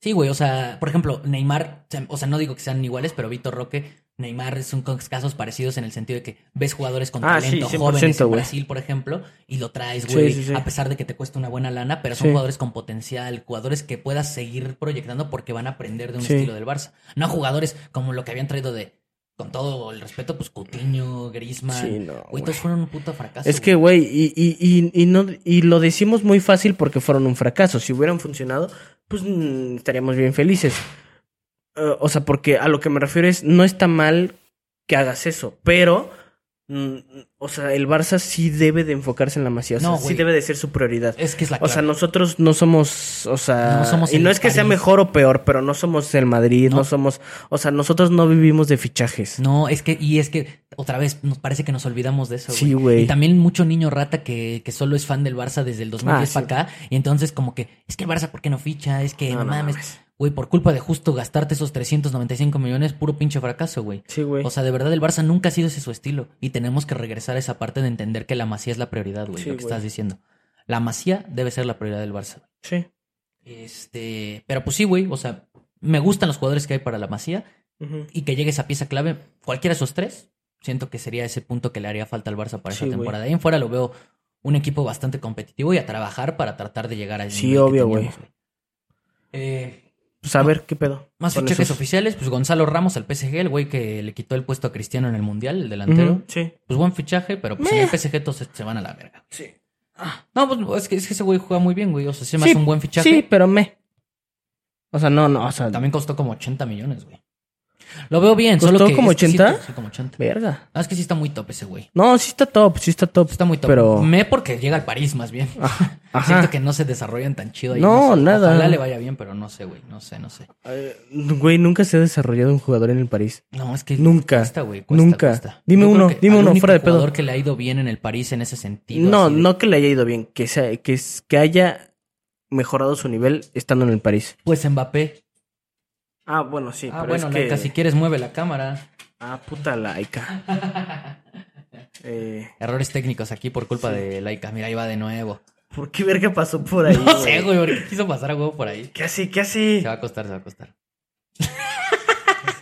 Sí, güey, o sea, por ejemplo, Neymar, o sea, no digo que sean iguales, pero Vitor Roque, Neymar son casos parecidos en el sentido de que ves jugadores con Ah, talento 100%, jóvenes en. Brasil, por ejemplo, y lo traes, güey, sí, sí. a pesar de que te cuesta una buena lana, pero son jugadores con potencial, jugadores que puedas seguir proyectando porque van a aprender de un estilo del Barça. No jugadores como lo que habían traído de, con todo el respeto, pues Coutinho, Griezmann, Sí, no, güey. todos fueron un puto fracaso. Es que, güey, y, y, y, y, no, y lo decimos muy fácil porque fueron un fracaso. Si hubieran funcionado, pues mm, estaríamos bien felices. Eh, o sea, porque a lo que me refiero es, no está mal que hagas eso, pero, mm, o sea, el Barça sí debe de enfocarse en la Masía. O sea, No, sí debe de ser su prioridad. Es que es la O sea, clave. nosotros no somos, o sea, No somos y no es que sea mejor o peor, pero no somos el Madrid, no, No. somos, o sea, nosotros no vivimos de fichajes. No, es que, y es que otra vez nos parece que nos olvidamos de eso. Sí, güey. Y también mucho niño rata que, que solo es fan del Barça desde el 2010 Ah, para sí. acá. Y entonces, como que, es que el Barça, ¿por qué no ficha? Es que No, no, no mames. mames. Güey, por culpa de justo gastarte esos 395 millones, puro pinche fracaso, güey. Sí, güey. O sea, de verdad, el Barça nunca ha sido ese su estilo. Y tenemos que regresar a esa parte de entender que la masía es la prioridad, güey. Sí, lo que güey. estás diciendo. La masía debe ser la prioridad del Barça. sí. Este, pero pues sí, güey. O sea, me gustan los jugadores que hay para la masía y que llegue esa pieza clave, cualquiera de esos tres, siento que sería ese punto que le haría falta al Barça para Sí, esa güey. temporada. Ahí en fuera lo veo un equipo bastante competitivo y a trabajar para tratar de llegar a ese Sí, nivel que obvio, teníamos, Eh, ver qué pedo. más fichajes oficiales, pues Gonzalo Ramos al PSG, el güey que le quitó el puesto a Cristiano en el Mundial, el delantero. Sí. Pues buen fichaje, pero pues en el PSG todos se- se van a la verga. Sí. No, pues es que, es que ese güey juega muy bien, güey. O sea, se me hace un buen fichaje. Sí, pero me. O sea, no, no, o sea, También costó como 80 millones, güey. Lo veo bien, ¿Costó solo que como es que sí, 80? sí, como 80. verga. Ah, es que sí está muy top ese güey. No, sí está top, sí está top. Está muy top. Pero- Me porque llega al París más bien. Ajá. Siento que no se desarrollan tan chido ahí. No, sé. nada. Ojalá le vaya bien, pero no sé, güey. No sé, no sé. Eh, Güey, nunca se ha desarrollado un jugador en el París. No, es que Nunca. cuesta, güey. cuesta, Nunca. cuesta. Dime Yo uno, dime uno, fuera de pedo. jugador que le ha ido bien en el París en ese sentido. No, de- no que le haya ido bien, que, sea, que, que haya mejorado su nivel estando en el París. Pues Mbappé. Ah, bueno, sí, ah, pero bueno, es que... Laika, si quieres mueve la cámara. Ah, puta laica. eh, Errores técnicos aquí por culpa de Laika. Mira, ahí va de nuevo. ¿Por qué verga pasó por ahí, No sé, güey, porque quiso pasar a huevo por ahí. ¿Qué hace? ¿Qué hace? Se va a costar, se va a costar.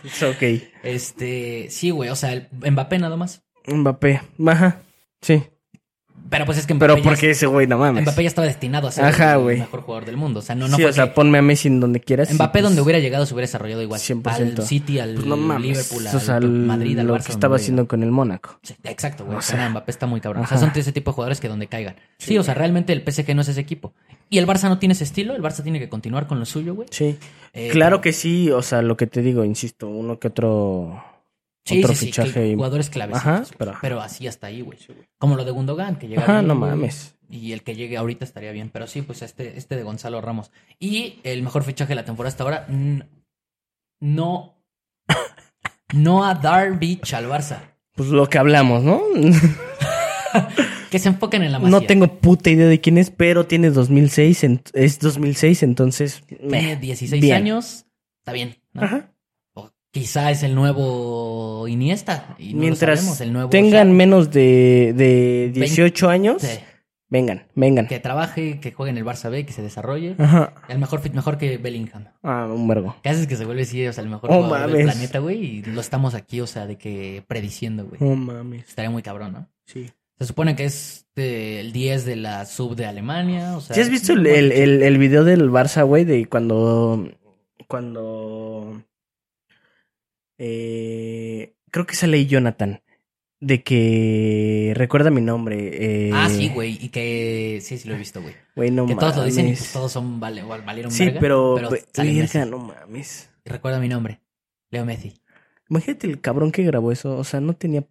Es ok. Este, sí, güey, o sea, el Mbappé nada más. Mbappé. Ajá. Sí. Pero pues es que Mbappé, Pero ya, porque ese güey, no mames. Mbappé ya estaba destinado a ser Ajá, el güey. mejor jugador del mundo. O sea, no, no sí, fue o sea, que ponme a Messi en donde quieras. Mbappé pues, donde hubiera llegado se hubiera desarrollado igual. 100%. Al City, al Pues no mames. Liverpool, al o sea, Madrid, al lo Barça. que donde estaba haciendo con el Mónaco. Sí, exacto, güey. O sea, Mbappé está muy cabrón. O sea, son ese tipo de jugadores que donde caigan. Sí, o sea, realmente el PSG no es ese equipo. Y el Barça no tiene ese estilo. El Barça tiene que continuar con lo suyo, güey. Sí. Eh, claro que sí, o sea, lo que te digo, insisto, uno que otro. Sí, otro sí, fichaje. que jugadores claves. Ajá, pero- Pero así hasta ahí, güey. Como lo de Gundogan, que llega. Ajá, bien, no mames. Y el que llegue ahorita estaría bien. Pero sí, pues este, este de Gonzalo Ramos. Y el mejor fichaje de la temporada hasta ahora. No. No a Darby al Barça. Pues lo que hablamos, ¿no? Que se enfoquen en la masía. No tengo puta idea de quién es, pero tiene 2006, en- es 2006, entonces... Tiene meh, 16 bien. años. Está bien. ¿no? Ajá. Quizá es el nuevo Iniesta. Y no Mientras sabemos, el nuevo tengan Xavi. menos de, de 18 años, Sí. vengan, vengan. Que trabaje, que juegue en el Barça B, que se desarrolle. Ajá. El mejor fit, mejor que Bellingham. Ah, un vergo. Que haces que se vuelve así, o sea, el mejor Oh, jugador del mames. planeta, güey. Y lo estamos aquí, o sea, de que prediciendo, güey. No mames. Estaría muy cabrón, ¿no? Sí. Se supone que es de- el 10 de la sub de Alemania, o sea... ¿Sí has visto el, el, el, el video del Barça, güey? De cuando. Cuando. Eh, creo que sale Jonathan. De que. Recuerda mi nombre. eh, Ah, sí, güey, y que... Sí, sí lo he visto, güey. Güey, no que mames. todos lo dicen y pues todos son vale, val- valieron Sí, verga, pero. pero verga, no mames. Recuerda mi nombre, Leo Messi. Imagínate el cabrón que grabó eso. O sea, no tenía.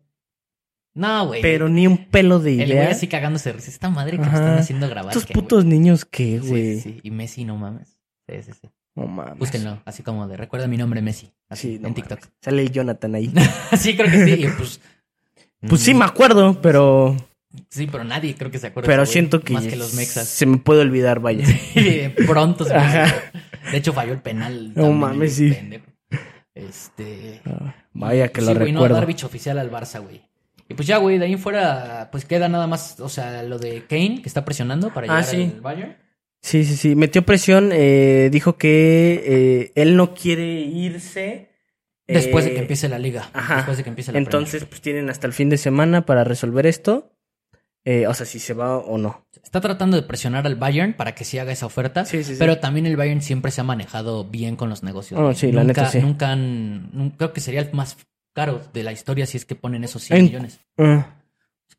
No, güey. Pero ni un pelo de El güey idea. así cagándose risa. Esta madre que me Ajá. están haciendo grabar. Estos ¿qué, putos niños que, güey? güey. Sí, sí, sí. Y Messi, no mames. Sí, sí, sí. No mames. Búsquenlo, así como de recuerda mi nombre Messi. Así, Sí, no en TikTok. mames. Sale el Jonathan ahí. sí, creo que sí. pues. Pues sí, mm, me acuerdo, pero. Sí, pero nadie creo que se acuerda. Pero de siento que. Más que los mexas. Se me puede olvidar, vaya. Sí, pronto se me. De hecho, falló el penal. No mames, sí. pendejo. Este. Ah, Vaya que sí, lo güey, no, recuerdo. Darvich oficial al Barça, güey. Y pues ya, güey, de ahí en fuera, pues queda nada más, o sea, lo de Kane, que está presionando para Ah, llegar sí. al Bayern. Sí, sí, sí. Metió presión. eh, dijo que eh, él no quiere irse. Después de eh, que empiece la liga. ajá. Después de que empiece la Entonces, pues tienen hasta el fin de semana para resolver esto. Eh, o sea, si se va o no. Está tratando de presionar al Bayern para que sí haga esa oferta. Sí, sí, sí. Pero también el Bayern siempre se ha manejado bien con los negocios. Oh, sí, la nunca, neta. Nunca han. creo que sería el más caro de la historia si es que ponen esos 100 En- millones. Ah,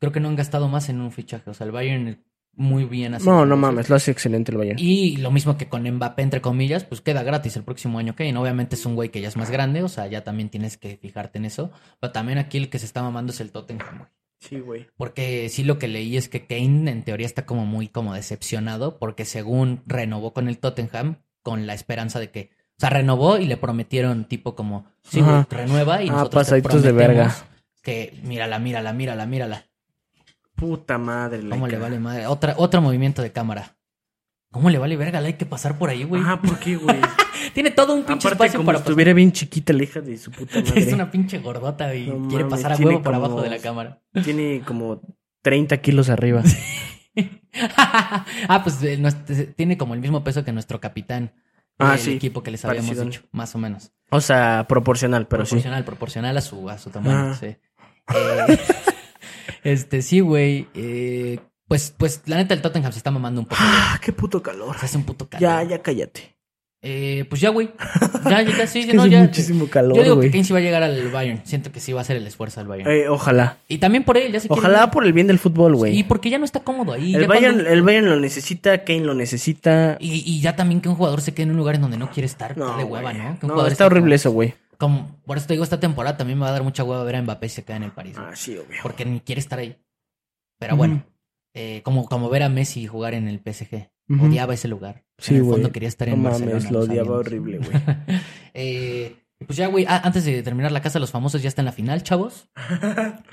Creo que no han gastado más en un fichaje. O sea, el Bayern muy bien así. no, no mames. Lo hace excelente el Bayern. Y lo mismo que con Mbappé, entre comillas, pues queda gratis el próximo año Kane. Obviamente es un güey que ya es más grande, o sea, ya también tienes que fijarte en eso. Pero también aquí el que se está mamando es el Tottenham, güey. Sí, güey. Porque sí lo que leí es que Kane en teoría está como muy como decepcionado porque según renovó con el Tottenham con la esperanza de que, o sea, renovó y le prometieron tipo como, sí, güey, renueva y Ah, nosotros te pasaditos de prometemos verga. que mírala, mírala, mírala, mírala. Puta madre. ¿Cómo le Laika. vale madre? Otra, otro movimiento de cámara. ¿Cómo le vale verga? La hay que pasar por ahí, güey. Ah, ¿por qué, güey? Tiene todo un pinche Aparte, espacio como para estuviera bien chiquita la hija de su puta madre. Es una pinche gordota y No quiere pasar a huevo por como- abajo de la cámara. Tiene como 30 kilos arriba. ah, pues eh, nuestro- tiene como el mismo peso que nuestro capitán. Ah, del sí, equipo que les habíamos parecido. dicho, más o menos. O sea, proporcional, pero sí. proporcional, proporcional a su, a su tamaño, Ah. sí. Eh, este, sí, güey. eh, pues, pues, la neta, el Tottenham se está mamando un poco. Ah, qué puto calor. Se hace un puto calor. Ya, ya cállate. Eh, pues ya, güey. Ya, ya, ya, sí, Es que no, hace ya. muchísimo calor, Yo digo güey. que Kane sí va a llegar al Bayern. Siento que sí va a hacer el esfuerzo al Bayern. Eh, ojalá. Y también por él, ya se Ojalá por el bien del fútbol, Y güey. porque ya no está cómodo ahí. El ya Bayern, cuando- el Bayern lo necesita, Kane lo necesita. y, y ya también que un jugador se quede en un lugar en donde no quiere estar. No, de hueva, güey. ¿no? Que un No, jugador está esté horrible eso, güey. Como, por eso te digo, esta temporada también me va a dar mucha hueva ver a Mbappé si se queda en el París. Ah, sí, obvio. Porque ni quiere estar ahí. Pero bueno, eh, como, como ver a Messi jugar en el PSG. Odiaba ese lugar. Sí, en el fondo quería estar No en mames, Barcelona. lo odiaba sabíamos. horrible, güey. Eh, pues ya, güey, ah, antes de terminar la casa de los famosos, ya está en la final, chavos.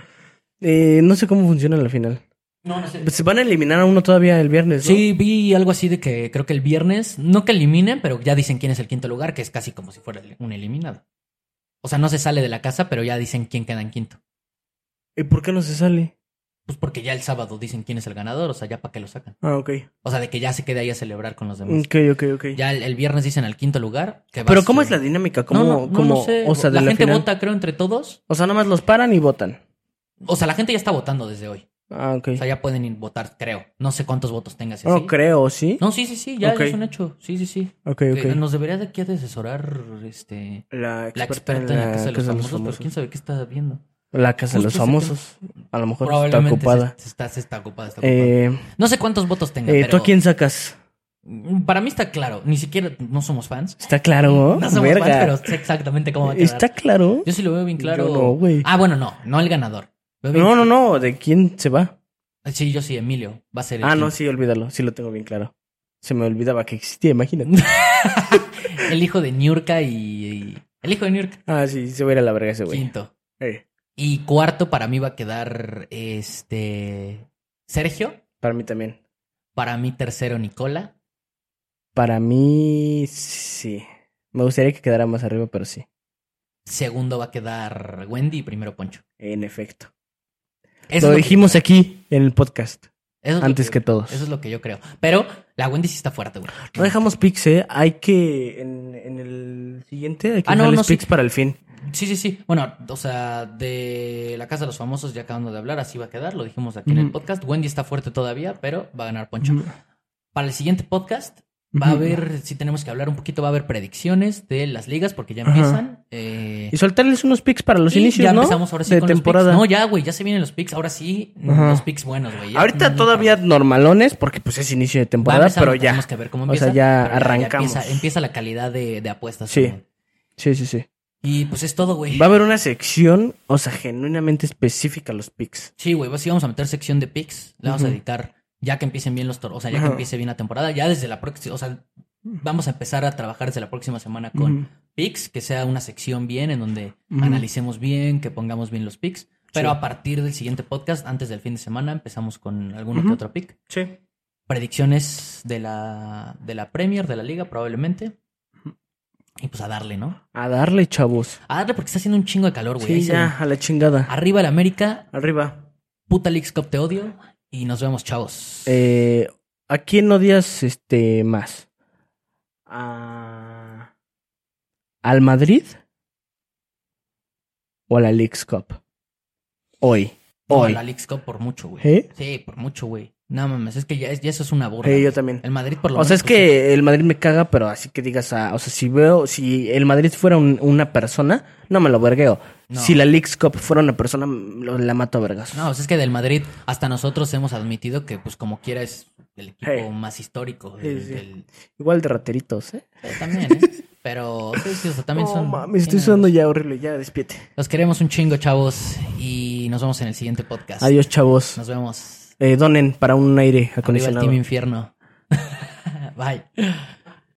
Eh, no sé cómo funciona la final. No, no sé. Pues se van a eliminar a uno todavía el viernes, ¿no? Sí, vi algo así de que creo que el viernes, no que eliminen, pero ya dicen quién es el quinto lugar, que es casi como si fuera un eliminado. O sea, no se sale de la casa, pero ya dicen quién queda en quinto. ¿Y por qué no se sale? Pues porque ya el sábado dicen quién es el ganador, o sea, ya para qué lo sacan. Ah, ok. O sea, de que ya se quede ahí a celebrar con los demás. Ok, ok, ok. Ya el, el viernes dicen al quinto lugar. Que Pero ¿cómo es la dinámica? ¿Cómo, No, cómo- no sé. o sea, de la, la, gente final? vota, creo, entre todos. O sea, nada más los paran y votan. O sea, la gente ya está votando desde hoy. Ah, ok. O sea, ya pueden ir votar, creo. No sé cuántos votos tengas. No así. creo, ¿sí? No, sí, sí, sí, ya, es un hecho. Sí, sí, sí. Ok, Que ok. Nos debería de aquí asesorar este, La la experta, en la casa de los Casa famosos, pero quién sabe qué está viendo. La casa de los famosos. A lo mejor está ocupada. Se, se está, se está ocupada, está ocupada. Eh, no sé cuántos votos tenga, eh, pero ¿Tú a quién sacas? para mí está claro. Ni siquiera no somos fans. Está claro, No somos Verga. fans, pero sé exactamente cómo va a quedar. Está claro. Yo sí lo veo bien claro. Yo no, güey. ah, bueno, no, no el ganador. No, no, no. ¿De quién se va? Sí, yo sí, Emilio. Va a ser el Ah, no, sí, olvídalo. Sí lo tengo bien claro. Se me olvidaba que existía, imagínate. el hijo de Niurka y, y- El hijo de Niurka. Ah, sí, se va a ir a la verga ese güey. Quinto. Eh. Y cuarto para mí va a quedar este Sergio. Para mí también. Para mí tercero Nicola. Para mí, sí. Me gustaría que quedara más arriba, pero sí. Segundo va a quedar Wendy y primero Poncho. En efecto. Eso lo que dijimos aquí en el podcast. Eso es lo antes que creo. todos. Eso es lo que yo creo. Pero la Wendy sí está fuerte, güey. No dejamos pics, ¿eh? Hay que. En, en el siguiente, hay que Ah, no, no, sí. pics para el fin. Sí, sí, sí. Bueno, o sea, de la Casa de los Famosos ya acabando de hablar, así va a quedar. Lo dijimos aquí en el Ujú. podcast. Wendy está fuerte todavía, pero va a ganar Poncho. Ujú. Para el siguiente podcast va a haber, sí tenemos que hablar un poquito, va a haber predicciones de las ligas porque ya empiezan. eh, Y soltarles unos pics para los y inicios, ya ¿no? empezamos ahora sí de con los temporada. picks. No, ya, güey, ya se vienen los picks. Ahora sí, Ajá. los picks buenos, güey. Ahorita no, todavía no, normalones, porque pues es inicio de temporada, pero ya. Tenemos que ver cómo O empieza. sea, ya arrancamos. empieza, empieza la calidad de, de apuestas. Sí. también. Sí, sí, sí. Y pues es todo, güey. Va a haber una sección, o sea, genuinamente específica a los pics. Sí, güey, sí vamos a meter sección de picks. Le vamos a Ujú. Ya que empiecen bien los toros, o sea, ya que empiece bien la temporada, ya desde la próxima, o sea, vamos a empezar a trabajar desde la próxima semana con Ujú. picks, que sea una sección bien en donde analicemos bien, que pongamos bien los picks. Pero Sí. a partir del siguiente podcast, antes del fin de semana, empezamos con alguno que otro pick. Sí. Predicciones de la, de la Premier, de la Liga, probablemente. Y pues a darle, ¿no? A darle, chavos. A darle porque está haciendo un chingo de calor, güey. Sí, ya, a la chingada. Arriba el América, Arriba. puta Leagues Cup te odio. Y nos vemos, chavos. Eh, ¿A quién odias este más? ¿A... ¿Al Madrid? ¿O a la Leagues Cup? Hoy. No, Hoy. la Leagues Cup por mucho, güey. ¿Eh? Sí, por mucho, güey. No mames, es que ya, es- ya eso es una burla. Yo también. El Madrid por lo O sea, menos, es pues, que el Madrid me caga, pero así que digas, ah, o sea, si veo, si el Madrid fuera un- una persona, no me lo vergueo. No. Si la Leagues Cup fuera una persona, lo- la mato a vergas. No, o sea, es que del Madrid hasta nosotros hemos admitido que, pues, como quiera, es el equipo Hey. más histórico. Sí, del- sí. del- Igual de rateritos, ¿eh? eh, también, ¿eh? Pero, sí, sí, o sea, también No son... mames, estoy sudando ya horrible, ya despiete. Los queremos un chingo, chavos. Y nos vemos en el siguiente podcast. Adiós, chavos. Nos vemos. Eh, donen para un aire Arriba el acondicionado. Team Infierno. Bye.